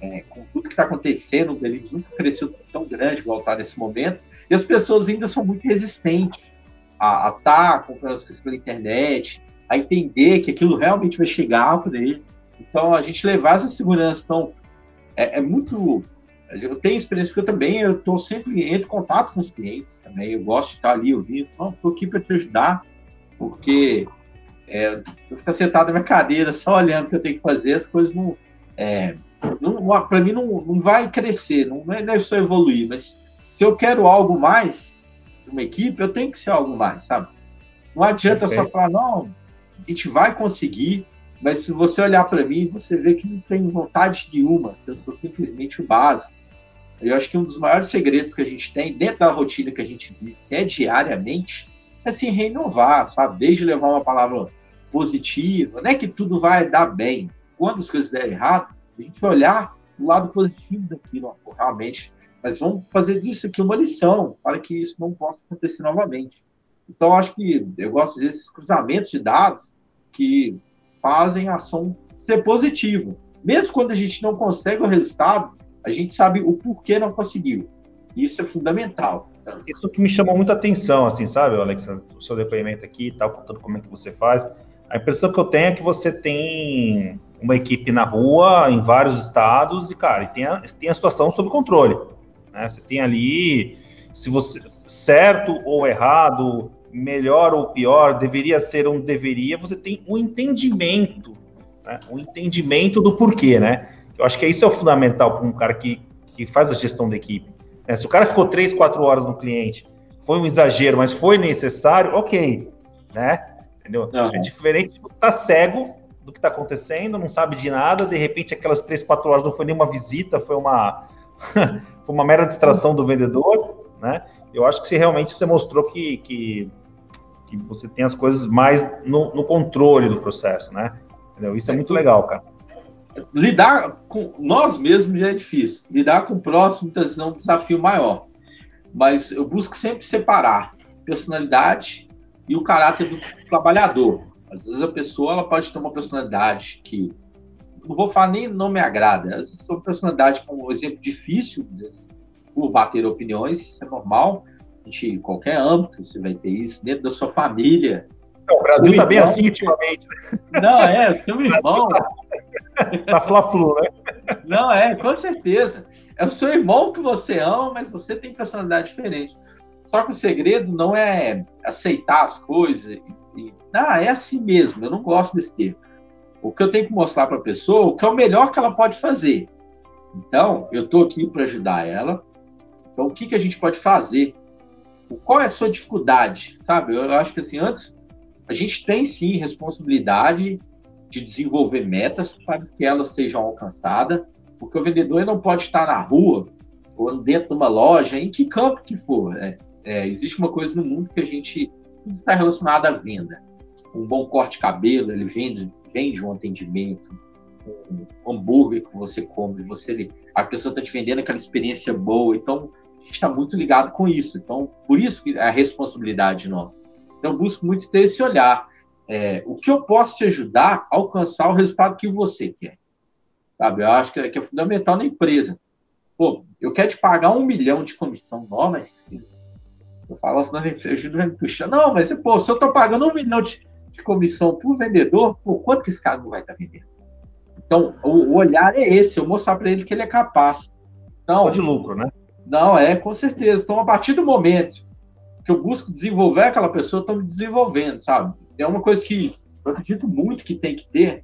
é, com tudo que está acontecendo, o delivery nunca cresceu tão grande igual está nesse momento, e as pessoas ainda são muito resistentes a estar tá comprando as coisas pela internet, a entender que aquilo realmente vai chegar para ele. Então, a gente levar essa segurança. Então, é, é muito. Eu tenho experiência, porque eu também eu estou sempre em contato com os clientes também. Eu gosto de estar ali ouvindo. Estou aqui para te ajudar, porque é, eu ficar sentado na minha cadeira só olhando o que eu tenho que fazer, as coisas não. É, não para mim, não, não vai crescer, não é, não é só evoluir, mas se eu quero algo mais de uma equipe, eu tenho que ser algo mais, sabe? Não adianta só falar, não, a gente vai conseguir, mas se você olhar para mim, você vê que não tem vontade nenhuma, eu sou simplesmente o básico. Eu acho que um dos maiores segredos que a gente tem dentro da rotina que a gente vive, que é diariamente, se renovar, sabe? Desde levar uma palavra positiva, não é que tudo vai dar bem. Quando as coisas derem errado, a gente olhar o lado positivo daquilo, realmente. Mas vamos fazer disso aqui uma lição para que isso não possa acontecer novamente. Então, acho que eu gosto desses cruzamentos de dados que fazem a ação ser positiva. Mesmo quando a gente não consegue o resultado, a gente sabe o porquê não conseguiu. Isso é fundamental. Isso que me chamou muita atenção, assim, sabe, Alexandre, o seu depoimento aqui e tal, contando como é que você faz. A impressão que eu tenho é que você tem uma equipe na rua, em vários estados, e, cara, tem, a, tem a situação sob controle. Né? Você tem ali, se você, certo ou errado, melhor ou pior, deveria ser um deveria, você tem um entendimento, né? um entendimento do porquê, né? Eu acho que isso é o fundamental para um cara que, que faz a gestão da equipe. Né? Se o cara ficou três, quatro horas no cliente, foi um exagero, mas foi necessário, ok, né? Entendeu? É diferente de estar tá cego do que está acontecendo, não sabe de nada, de repente aquelas três, quatro horas não foi nenhuma visita, foi uma, foi uma mera distração do vendedor, né? Eu acho que se realmente você mostrou que, que, que você tem as coisas mais no, no controle do processo, né? Entendeu? Isso é muito legal, cara. Lidar com nós mesmos já é difícil. Lidar com o próximo muitas é um desafio maior. Mas eu busco sempre separar personalidade e o caráter do trabalhador. Às vezes a pessoa ela pode ter uma personalidade que não vou falar nem não me agrada. Às vezes uma personalidade com um exemplo difícil por bater opiniões, isso é normal. A gente, em qualquer âmbito, você vai ter isso, dentro da sua família. o Brasil está bem assim ultimamente. Né? Não, é, seu irmão. Tá fla-flu, né? Não, é, com certeza. É o seu irmão que você ama, mas você tem personalidade diferente. Só que o segredo não é aceitar as coisas. E, ah, é assim mesmo, eu não gosto desse termo. O que eu tenho que mostrar para a pessoa, o que é o melhor que ela pode fazer. Então, eu estou aqui para ajudar ela. Então, o que, que a gente pode fazer? Qual é a sua dificuldade? Sabe, eu acho que assim, antes, a gente tem sim responsabilidade de desenvolver metas para que elas sejam alcançadas, porque o vendedor não pode estar na rua ou dentro de uma loja, em que campo que for. É, é, existe uma coisa no mundo que a gente tudo está relacionado à venda. Um bom corte de cabelo, ele vende, vende um atendimento, um hambúrguer que você come, você a pessoa está te vendendo aquela experiência boa. Então, a gente está muito ligado com isso. Então, por isso que é a responsabilidade nossa. Então, eu busco muito ter esse olhar. É, o que eu posso te ajudar a alcançar o resultado que você quer? Sabe? Eu acho que é, que é fundamental na empresa. Pô, eu quero te pagar um milhão de comissão. Não, mas eu falo assim, não, puxa, não, mas pô, se eu estou pagando um milhão de, de comissão para o vendedor, pô, quanto que esse cara não vai estar tá vendendo? Então, o, o, olhar é esse, eu mostrar para ele que ele é capaz. Então, de lucro, né? Não, é, com certeza. Então, a partir do momento que eu busco desenvolver aquela pessoa, estou me desenvolvendo, sabe? É uma coisa que eu acredito muito que tem que ter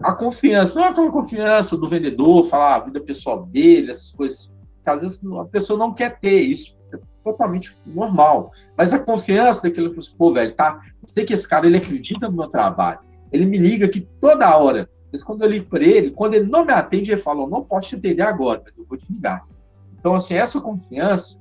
a confiança. Não é aquela confiança do vendedor, falar a vida pessoal dele, essas coisas. Que às vezes a pessoa não quer ter. Isso é totalmente normal. Mas a confiança daquele, assim, pô, velho, tá? Eu sei que esse cara ele acredita no meu trabalho. Ele me liga aqui toda hora. Mas quando eu ligo para ele, quando ele não me atende, ele fala: não posso te atender agora, mas eu vou te ligar. Então, assim, essa confiança,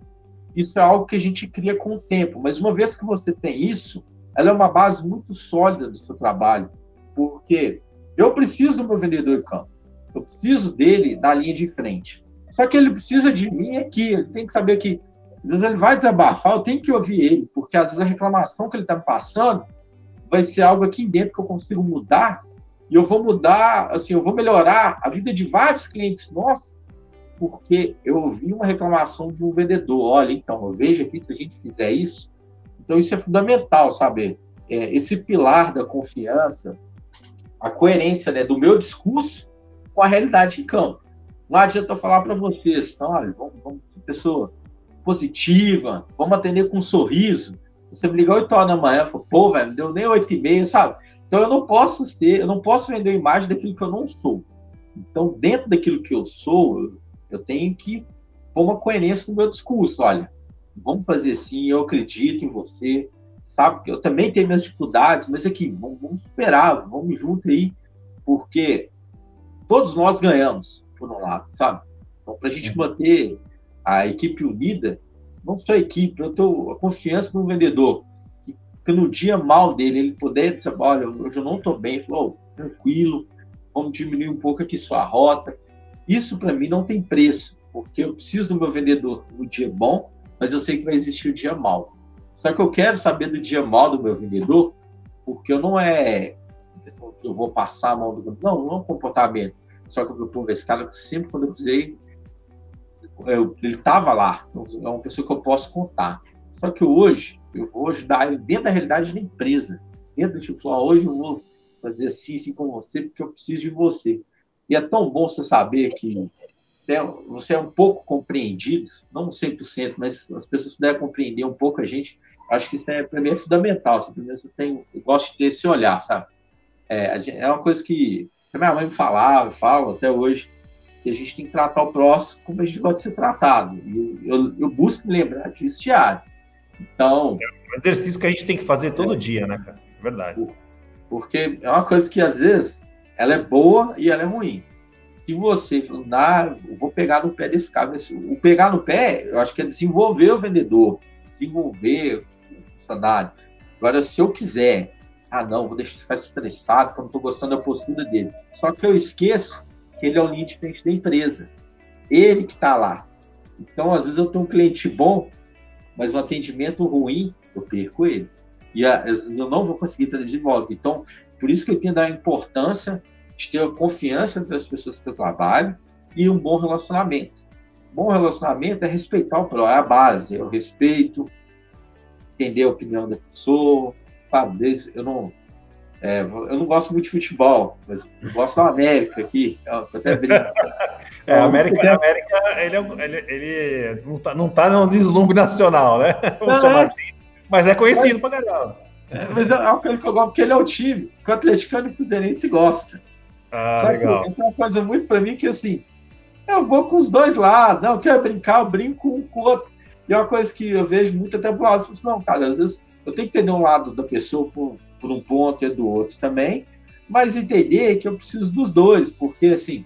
isso é algo que a gente cria com o tempo. Mas uma vez que você tem isso, ela é uma base muito sólida do seu trabalho. Porque eu preciso do meu vendedor de campo. Eu preciso dele na linha de frente. Só que ele precisa de mim aqui. Ele tem que saber que, às vezes, ele vai desabafar, eu tenho que ouvir ele, porque às vezes a reclamação que ele está me passando vai ser algo aqui dentro que eu consigo mudar e eu vou mudar, assim, eu vou melhorar a vida de vários clientes nossos, porque eu ouvi uma reclamação de um vendedor. Olha, então, eu vejo aqui se a gente fizer isso. Então, isso é fundamental, sabe? É, esse pilar da confiança, a coerência né, do meu discurso com a realidade em campo. Não adianta eu falar para vocês, olha, vamos, vamos ser pessoa positiva, vamos atender com um sorriso. Você me ligar 8 horas da manhã, falou, pô, velho, não deu nem 8 e meia, sabe? Então eu não posso ser, eu não posso vender a imagem daquilo que eu não sou. Então, dentro daquilo que eu sou, eu tenho que pôr uma coerência no meu discurso. Olha, vamos fazer assim, eu acredito em você, sabe? Eu também tenho minhas dificuldades, mas aqui, vamos, vamos superar, vamos junto aí, porque todos nós ganhamos, por um lado, sabe? Então, para a gente manter a equipe unida, não só a equipe, eu tenho a confiança no vendedor que no dia mal dele ele puder dizer, olha, hoje eu não estou bem, falou, oh, tranquilo, vamos diminuir um pouco aqui sua rota. Isso para mim não tem preço, porque eu preciso do meu vendedor no dia bom, mas eu sei que vai existir o dia mal. Só que eu quero saber do dia mal do meu vendedor, porque eu não é eu vou passar a mão do não, não é um comportamento. Só que eu vou esse cara sempre quando eu precisei, eu, ele estava lá. Então, é uma pessoa que eu posso contar. Só que hoje eu vou ajudar ele dentro da realidade da empresa. Dentro do tipo, hoje eu vou fazer assim, assim com você, porque eu preciso de você. E é tão bom você saber que você é, você é um pouco compreendido, não 100%, mas as pessoas puderem compreender um pouco a gente, acho que isso é, para mim é fundamental. Assim, eu, tenho, eu gosto de ter esse olhar, sabe? É, é uma coisa que a minha mãe me falava, fala até hoje, que a gente tem que tratar o próximo como a gente gosta de ser tratado. E eu, eu, eu busco me lembrar disso diário. Então. É um exercício que a gente tem que fazer todo é, dia, né, cara? É verdade. Porque é uma coisa que às vezes ela é boa e ela é ruim. Se você eu vou pegar no pé desse cara, o pegar no pé, eu acho que é desenvolver o vendedor, desenvolver o funcionário. Agora, se eu quiser, ah, não, vou deixar esse cara estressado, porque eu não estou gostando da postura dele. Só que eu esqueço que ele é o linha de frente da empresa. Ele que está lá. Então, às vezes, eu tenho um cliente bom, mas o atendimento ruim, eu perco ele. E às vezes eu não vou conseguir trazer de volta. Então, por isso que eu tenho a importância ter confiança das pessoas que eu trabalho e um bom relacionamento. bom relacionamento é respeitar o próximo, é a base, é o respeito, entender a opinião da pessoa, sabe? Eu não, é, eu não gosto muito de futebol, mas gosto da América aqui. até brinco. É, a América, a América ele, é ele, ele, não, tá, não tá no deslumbre nacional, né? Vamos chamar é. assim. Mas é conhecido mas, pra caramba. É, mas é aquele que eu gosto, porque ele é o time que o atleticano e o cruzeirense gosta. Ah, Sabe? legal. É uma coisa muito pra mim que, assim, eu vou com os dois lados. Não, quero brincar, eu brinco um com o outro. E é uma coisa que eu vejo muito até pro lado. Eu falo assim, não, cara, às vezes eu tenho que entender um lado da pessoa por, por um ponto e do outro também, mas entender que eu preciso dos dois, porque, assim,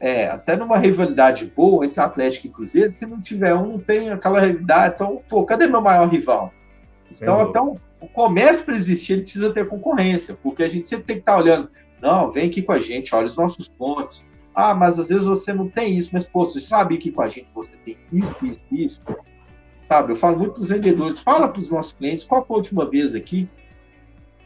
é, até numa rivalidade boa entre Atlético e Cruzeiro, se não tiver um, não tem aquela rivalidade. Então, pô, cadê meu maior rival? Então, então, o comércio para existir, ele precisa ter concorrência, porque a gente sempre tem que estar tá olhando, não, vem aqui com a gente, olha os nossos pontos. Ah, mas às vezes você não tem isso, mas pô, você sabe que com a gente você tem isso, isso, isso. Sabe, eu falo muito para os vendedores, fala para os nossos clientes, qual foi a última vez aqui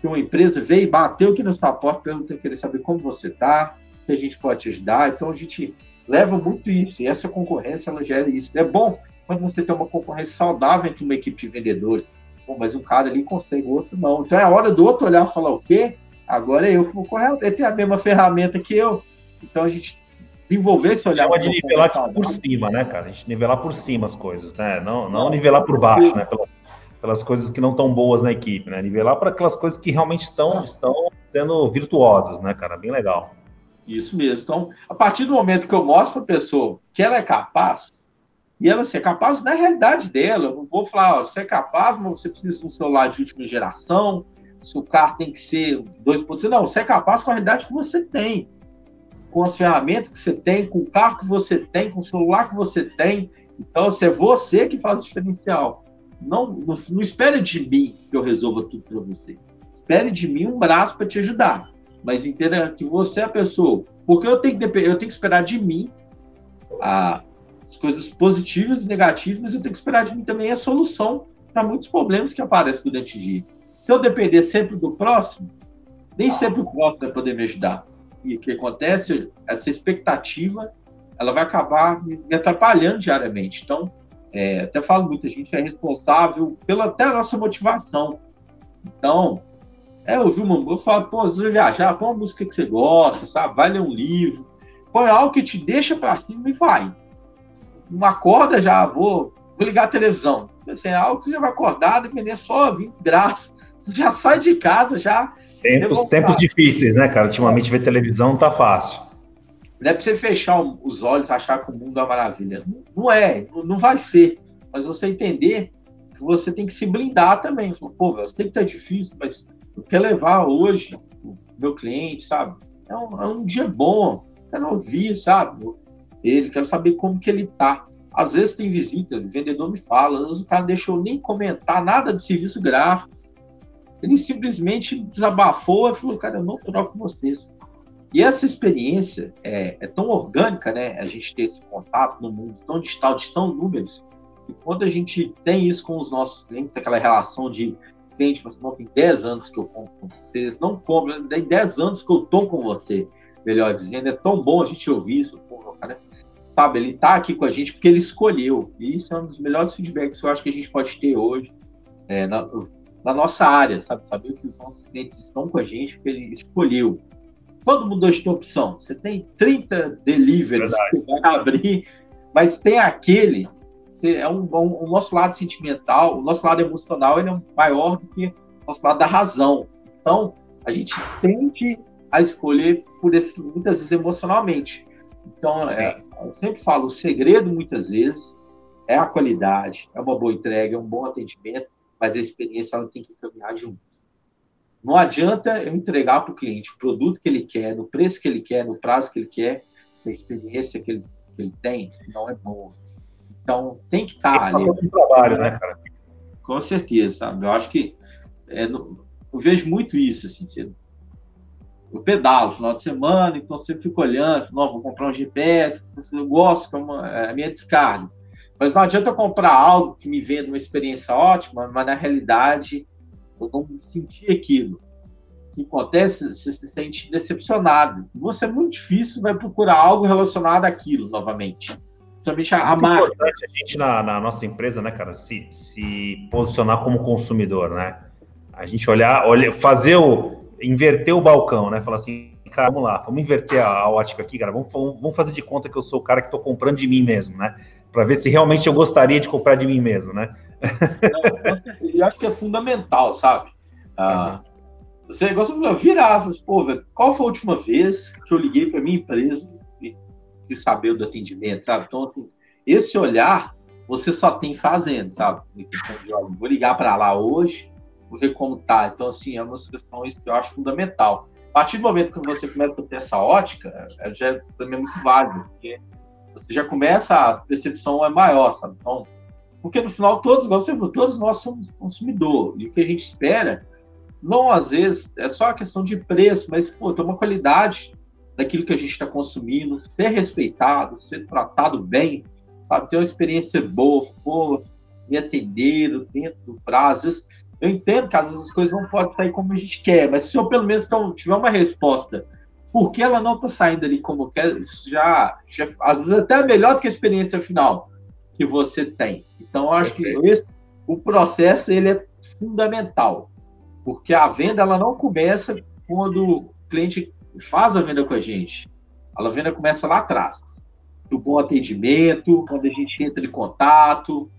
que uma empresa veio e bateu aqui na sua porta, perguntando, querer saber como você está, que a gente pode te ajudar. Então a gente leva muito isso, e essa concorrência ela gera isso. É bom quando você tem uma concorrência saudável entre uma equipe de vendedores. Bom, mas um cara ali consegue, o outro não. Então é a hora do outro olhar e falar o quê? Agora é eu que vou correr. Ele tem a mesma ferramenta que eu. Então a gente desenvolver esse olhar. Chama de nivelar por cima, né, cara? A gente nivelar por cima as coisas, né? Não, não nivelar por baixo, né? Pelas, pelas coisas que não estão boas na equipe, né? Nivelar para aquelas coisas que realmente estão, estão sendo virtuosas, né, cara? Bem legal. Isso mesmo. Então, a partir do momento que eu mostro para a pessoa que ela é capaz, e ela ser capaz na realidade dela, eu não vou falar, ó, você é capaz, mas você precisa de um celular de última geração, seu carro tem que ser 2.0. Não, você é capaz com a realidade que você tem, com as ferramentas que você tem, com o carro que você tem, com o celular que você tem. Então, se é você que faz o diferencial. Não, não, não espere de mim que eu resolva tudo para você. Espere de mim um braço para te ajudar mas entenda que você é a pessoa. Porque eu tenho que, eu tenho que esperar de mim a, as coisas positivas e negativas, mas eu tenho que esperar de mim também a solução para muitos problemas que aparecem durante o dia. Se eu depender sempre do próximo, nem sempre o próximo vai poder me ajudar. E o que acontece, essa expectativa, ela vai acabar me atrapalhando diariamente. Então, é, até falo muita gente é responsável pela até a nossa motivação. Então, é, eu uma eu falo, pô, você vai viajar, põe uma música que você gosta, sabe? Vai ler um livro, põe algo que te deixa para cima e vai. Não acorda já, vou, vou ligar a televisão. Assim, é algo que você já vai acordar, depender só 20 graus. Já sai de casa, já. Tempos, tempos difíceis, né, cara? Ultimamente ver televisão não tá fácil. Não é pra você fechar os olhos e achar que o mundo é uma maravilha. Não é, não vai ser. Mas você entender que você tem que se blindar também. Pô, eu sei que tá difícil, mas quer levar hoje o meu cliente, sabe? É um, é um dia bom, quero ouvir, sabe? Ele, quero saber como que ele tá. Às vezes tem visita, o vendedor me fala, às vezes o cara deixou nem comentar nada de serviço gráfico. Ele simplesmente desabafou e falou, cara, eu não troco vocês. E essa experiência é, é, tão orgânica, né? A gente ter esse contato no mundo tão digital, de tão números, e quando a gente tem isso com os nossos clientes, aquela relação de cliente, você não tem 10 anos que eu compro com vocês, não compro, tem 10 anos que eu tô com você, melhor dizendo, é tão bom a gente ouvir isso, cara, sabe, ele tá aqui com a gente porque ele escolheu, e isso é um dos melhores feedbacks que eu acho que a gente pode ter hoje é, na, na, nossa área, sabe, saber que os nossos clientes estão com a gente porque ele escolheu. Mundo hoje tem opção, você tem 30 deliveries Verdade. que você vai abrir, mas tem aquele é um, um, o nosso lado sentimental, o nosso lado emocional, ele é maior do que o nosso lado da razão. Então, a gente tende a escolher por esse, muitas vezes emocionalmente. Então, é, eu sempre falo, o segredo muitas vezes é a qualidade, é uma boa entrega, é um bom atendimento, mas a experiência ela tem que caminhar junto. Não adianta eu entregar para o cliente o produto que ele quer, no preço que ele quer, no prazo que ele quer, se a experiência que ele, que ele tem não é boa. Então, tem que estar tá ali. Um trabalho, né, cara? Com certeza, sabe? Eu acho que é, eu vejo muito isso, assim, você, eu pedalo final de semana, então você fica olhando, não, vou comprar um GPS, eu gosto, é, uma, é a minha descarga. Mas não adianta eu comprar algo que me venda uma experiência ótima, mas na realidade eu não senti aquilo. O que acontece? Você se sente decepcionado. Você é muito difícil vai procurar algo relacionado àquilo novamente. justamente a, a marca. É importante a gente, na, na, nossa empresa, né, cara, se, se posicionar como consumidor, né? A gente olhar, olhar, fazer o. inverter o balcão, né? Falar assim, cara, vamos lá, vamos inverter a, a ótica aqui, cara. Vamos, vamos fazer de conta que eu sou o cara que estou comprando de mim mesmo, né? Para ver se realmente eu gostaria de comprar de mim mesmo, né? Não, eu acho que é fundamental, sabe? Ah, você gosta de virar, pô, qual foi a última vez que eu liguei para minha empresa e quis saber do atendimento, sabe? Então, assim, esse olhar você só tem fazendo, sabe? vou ligar para lá hoje, vou ver como tá. Então, assim, é uma questões que eu acho fundamental. A partir do momento que você começa a ter essa ótica, é, já é, também é muito válido, porque você já começa, a percepção é maior, sabe? Então, porque no final todos, você todos nós somos consumidor, e o que a gente espera não às vezes é só a questão de preço, mas pô, ter uma qualidade daquilo que a gente está consumindo, ser respeitado, ser tratado bem, sabe? Ter uma experiência boa, pô, me atenderam dentro do prazo. Eu entendo que às vezes as coisas não podem sair como a gente quer, mas se eu pelo menos então, tiver uma resposta por que ela não está saindo ali como quer, já, já às vezes até é melhor do que a experiência final que você tem. Então, eu acho que esse, o processo ele é fundamental. Porque a venda ela não começa quando o cliente faz a venda com a gente. A venda começa lá atrás. Do bom atendimento, quando a gente entra em contato,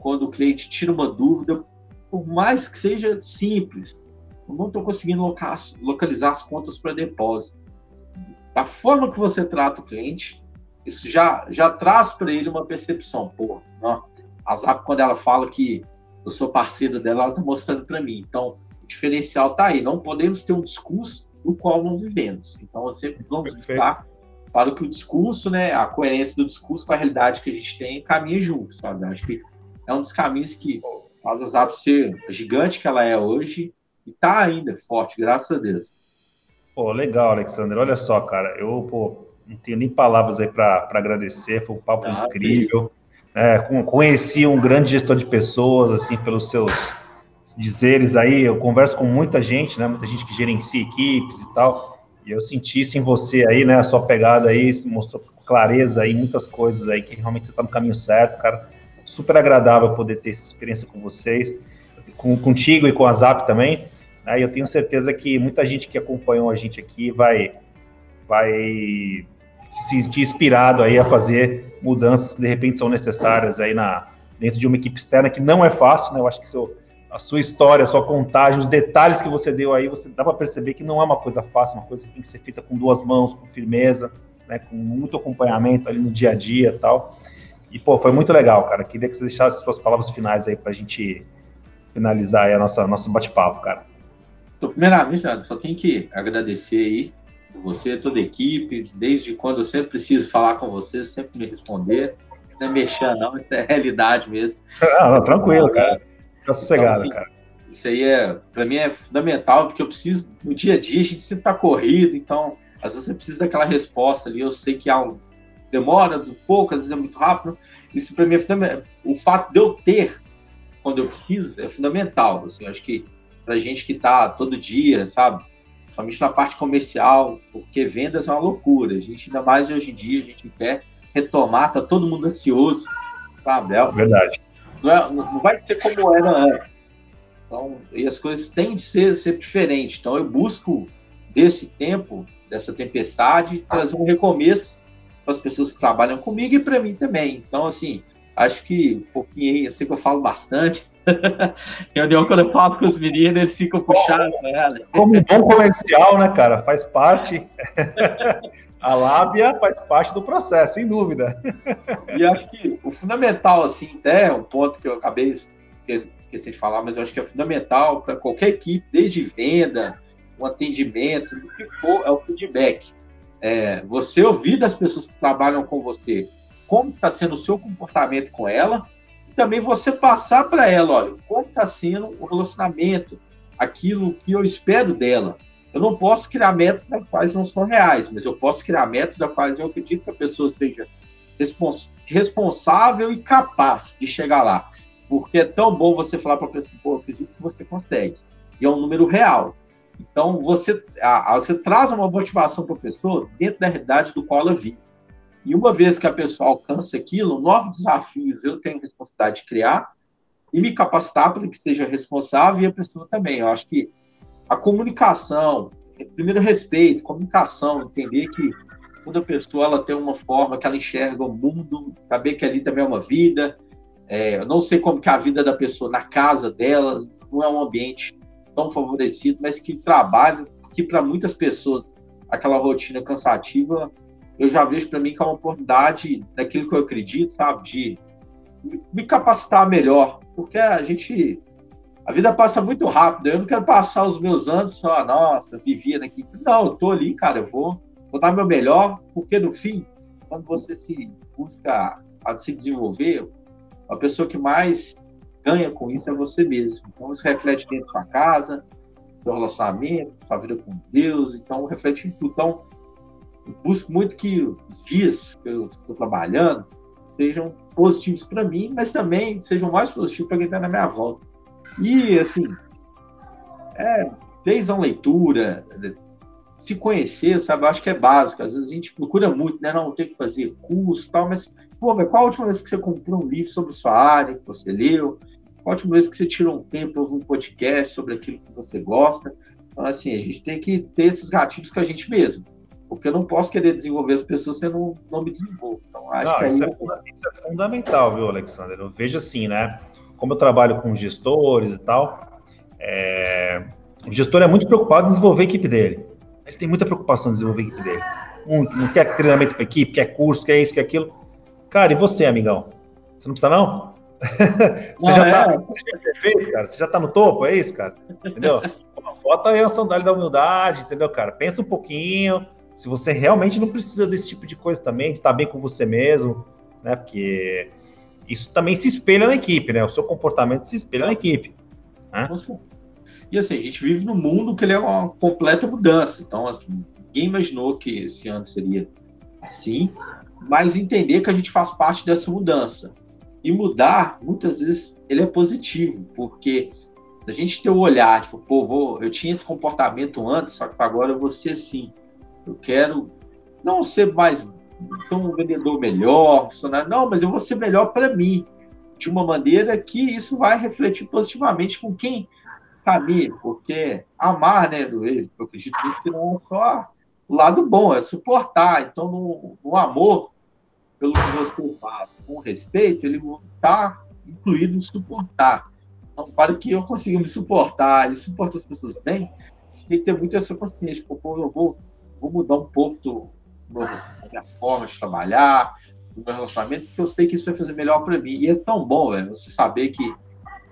quando o cliente tira uma dúvida, por mais que seja simples, eu não estou conseguindo localizar as contas para depósito. Da forma que você trata o cliente, isso já, já traz para ele uma percepção. Pô, não, a Zap, quando ela fala que eu sou parceiro dela, ela está mostrando para mim. Então, diferencial está aí. Não podemos ter um discurso do qual não vivemos. Então, sempre vamos buscar para que o discurso, né, a coerência do discurso com a realidade que a gente tem caminhe junto, sabe? Acho que é um dos caminhos que faz a Zap ser gigante que ela é hoje e está ainda forte, graças a Deus. Pô, legal, Alexander. Olha só, cara, eu pô, não tenho nem palavras aí para agradecer. Foi um papo ah, incrível. É, conheci um grande gestor de pessoas, assim, pelos seus dizeres aí, eu converso com muita gente, né? Muita gente que gerencia equipes e tal. E eu senti isso em você aí, né? A sua pegada aí mostrou clareza aí, muitas coisas aí que realmente você está no caminho certo, cara. Super agradável poder ter essa experiência com vocês, com, contigo e com a Zap também. Aí eu tenho certeza que muita gente que acompanhou a gente aqui vai, vai se sentir inspirado aí a fazer mudanças que de repente são necessárias aí na, dentro de uma equipe externa, que não é fácil, né? Eu acho que seu, a sua história, a sua contagem, os detalhes que você deu aí, você dá para perceber que não é uma coisa fácil, uma coisa que tem que ser feita com duas mãos, com firmeza, né, com muito acompanhamento ali no dia a dia e tal. E, pô, foi muito legal, cara. Queria que você deixasse suas palavras finais aí para a gente finalizar aí a nossa, nosso bate-papo, cara. Então, primeiramente, só tenho que agradecer aí você, toda a equipe, desde quando eu sempre preciso falar com você, sempre me responder. Não é mexer, não, isso é realidade mesmo. Não, não tranquilo, cara. Fica sossegado, então, cara. Isso aí é, para mim é fundamental, porque eu preciso, no dia a dia, a gente sempre tá corrido, então, às vezes você precisa daquela resposta ali. Eu sei que há um, demora um pouco, às vezes é muito rápido. Isso para mim é fundamental. O fato de eu ter, quando eu preciso, é fundamental. Assim, acho que pra gente que tá todo dia, sabe? Somente na parte comercial, porque vendas é uma loucura. A gente, ainda mais hoje em dia, a gente quer retomar, tá todo mundo ansioso, sabe? É, Verdade não, é, não vai ser como era antes. Então, e as coisas têm de ser sempre diferentes. Então, eu busco, desse tempo, dessa tempestade, trazer um recomeço para as pessoas que trabalham comigo e para mim também. Então, assim, acho que um pouquinho, eu sei que eu falo bastante. Reunião, quando eu falo com os meninos, eles ficam puxados. Né? Como um bom comercial, né, cara? Faz parte. A lábia faz parte do processo, sem dúvida. E acho que o fundamental, assim, até um ponto que eu acabei esqueci de falar, mas eu acho que é fundamental para qualquer equipe, desde venda, um atendimento, o que for, é o feedback. É, você ouvir das pessoas que trabalham com você como está sendo o seu comportamento com ela, também você passar para ela, olha, como está sendo o relacionamento, aquilo que eu espero dela. Eu não posso criar metas das quais não são reais, mas eu posso criar metas das quais eu acredito que a pessoa esteja respons responsável e capaz de chegar lá. Porque é tão bom você falar para a pessoa, pô, eu acredito que você consegue. E é um número real. Então, você, a, a, você traz uma motivação para a pessoa dentro da realidade do qual ela vive. E uma vez que a pessoa alcança aquilo, novos desafios eu tenho responsabilidade de criar e me capacitar para que seja responsável e a pessoa também. Eu acho que a comunicação, primeiro respeito, comunicação, entender que toda pessoa ela tem uma forma que ela enxerga o mundo, saber que ali também é uma vida. É, eu não sei como que é a vida da pessoa na casa dela não é um ambiente tão favorecido, mas que trabalho que para muitas pessoas aquela rotina cansativa eu já vejo para mim que é uma oportunidade daquilo que eu acredito, sabe, de me capacitar melhor, porque a gente a vida passa muito rápido. Eu não quero passar os meus anos só, nossa, vivia daqui. Não, eu tô ali, cara, eu vou, vou dar meu melhor, porque no fim, quando você se busca a se desenvolver, a pessoa que mais ganha com isso é você mesmo. Então, isso reflete dentro da sua casa, seu relacionamento, sua vida com Deus, então reflete em tudo. Então, busco muito que os dias que eu estou trabalhando sejam positivos para mim, mas também sejam mais positivos para quem está na minha volta. E, assim, é, desde a leitura, se conhecer, sabe? Eu acho que é básico. Às vezes a gente procura muito, né? Não, tem que fazer curso e tal, mas, pô, véio, qual a última vez que você comprou um livro sobre sua área, que você leu? Qual a última vez que você tirou um tempo ouvir um podcast sobre aquilo que você gosta? Então, assim, a gente tem que ter esses gatilhos com a gente mesmo. Porque eu não posso querer desenvolver as pessoas se eu não, não me desenvolvo. Então, acho não, que isso, aí... é, isso é fundamental, viu, Alexander? Eu vejo assim, né? como eu trabalho com gestores e tal, é, o gestor é muito preocupado em desenvolver a equipe dele. Ele tem muita preocupação em desenvolver a equipe dele. Muito, não quer treinamento para equipe, quer curso, quer isso, quer aquilo. Cara, e você, amigão? Você não precisa, não? você, não, já tá, é. tá, você já é perfeito, cara? Você já tá no topo, é isso, cara? Entendeu? Bota aí a sandália da humildade, entendeu, cara? Pensa um pouquinho. Se você realmente não precisa desse tipo de coisa também, de estar bem com você mesmo, né? Porque isso também se espelha na equipe, né? O seu comportamento se espelha na equipe. Né? E assim, a gente vive num mundo que ele é uma completa mudança. Então, assim, ninguém imaginou que esse ano seria assim, mas entender que a gente faz parte dessa mudança. E mudar, muitas vezes, ele é positivo, porque se a gente ter o olhar, tipo, pô, vou, eu tinha esse comportamento antes, só que agora eu vou ser assim. Eu quero não ser mais sou um vendedor melhor, funcionário. Não, mas eu vou ser melhor para mim, de uma maneira que isso vai refletir positivamente com quem caminha, porque amar, né, do eu acredito que não é só o lado bom, é suportar. Então, no, no amor, pelo que você faz, com respeito, ele está incluído suportar. Então, para que eu consiga me suportar e suportar as pessoas bem, tem que ter muito essa consciência. Pô, eu vou, vou mudar um pouco do, da minha forma de trabalhar, do meu relacionamento, porque eu sei que isso vai fazer melhor para mim. E é tão bom, velho, você saber que,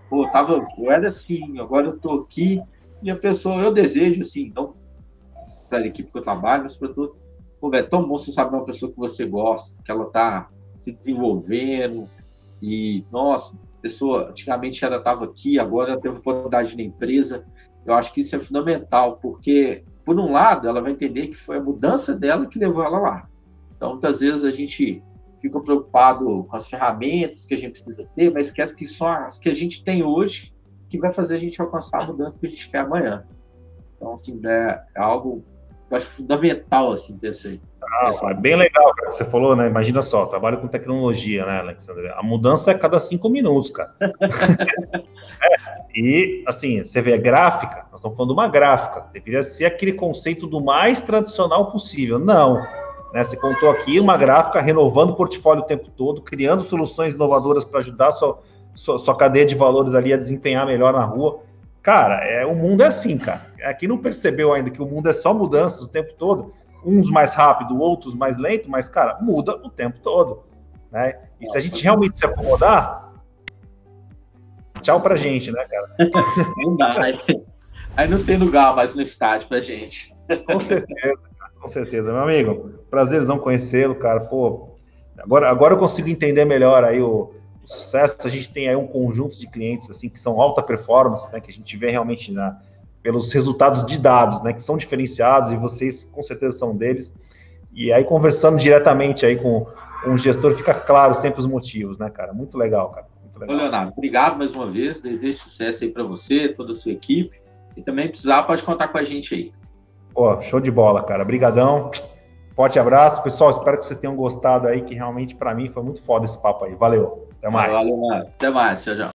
pô, tava, eu era assim, agora eu tô aqui, e a pessoa, eu desejo, assim, não para a equipe que eu trabalho, mas para todo. Pô, velho, é tão bom você saber uma pessoa que você gosta, que ela tá se desenvolvendo, e, nossa, pessoa, antigamente ela estava aqui, agora ela teve oportunidade na empresa. Eu acho que isso é fundamental, porque por um lado, ela vai entender que foi a mudança dela que levou ela lá. Então, muitas vezes a gente fica preocupado com as ferramentas que a gente precisa ter, mas esquece que só as que a gente tem hoje que vai fazer a gente alcançar a mudança que a gente quer amanhã. Então, assim, é, algo eu acho fundamental, assim, ter esse, ah, é bem legal, cara, você falou, né? Imagina só, trabalho com tecnologia, né, Alexandre? A mudança é a cada cinco minutos, cara. é, e, assim, você vê a gráfica, nós estamos falando de uma gráfica, deveria ser aquele conceito do mais tradicional possível. Não. Né, você contou aqui uma gráfica renovando o portfólio o tempo todo, criando soluções inovadoras para ajudar sua, sua, sua cadeia de valores ali a desempenhar melhor na rua. Cara, é, o mundo é assim, cara. Aqui não percebeu ainda que o mundo é só mudanças o tempo todo uns mais rápido, outros mais lento, mas, cara, muda o tempo todo. Né? E se a gente realmente se acomodar, tchau pra gente, né, cara? Não dá. Aí, aí não tem lugar mais no estádio pra gente. Com certeza, com certeza. Meu amigo, prazerzão conhecê-lo, cara. Pô, agora, agora eu consigo entender melhor aí o, o, sucesso. A gente tem aí um conjunto de clientes assim que são alta performance, né? Que a gente vê realmente na, pelos resultados de dados, né, que são diferenciados e vocês com certeza são deles. E aí conversando diretamente aí com, com o gestor fica claro sempre os motivos, né, cara? Muito legal, cara. Muito legal. Leonardo, obrigado mais uma vez. Desejo sucesso aí para você, toda a sua equipe. E também precisar pode contar com a gente aí. Pô, show de bola, cara. Obrigadão. Forte abraço, pessoal. Espero que vocês tenham gostado aí, que realmente para mim foi muito foda esse papo aí. Valeu. Até mais. Valeu, mano. Até mais. Tchau, tchau.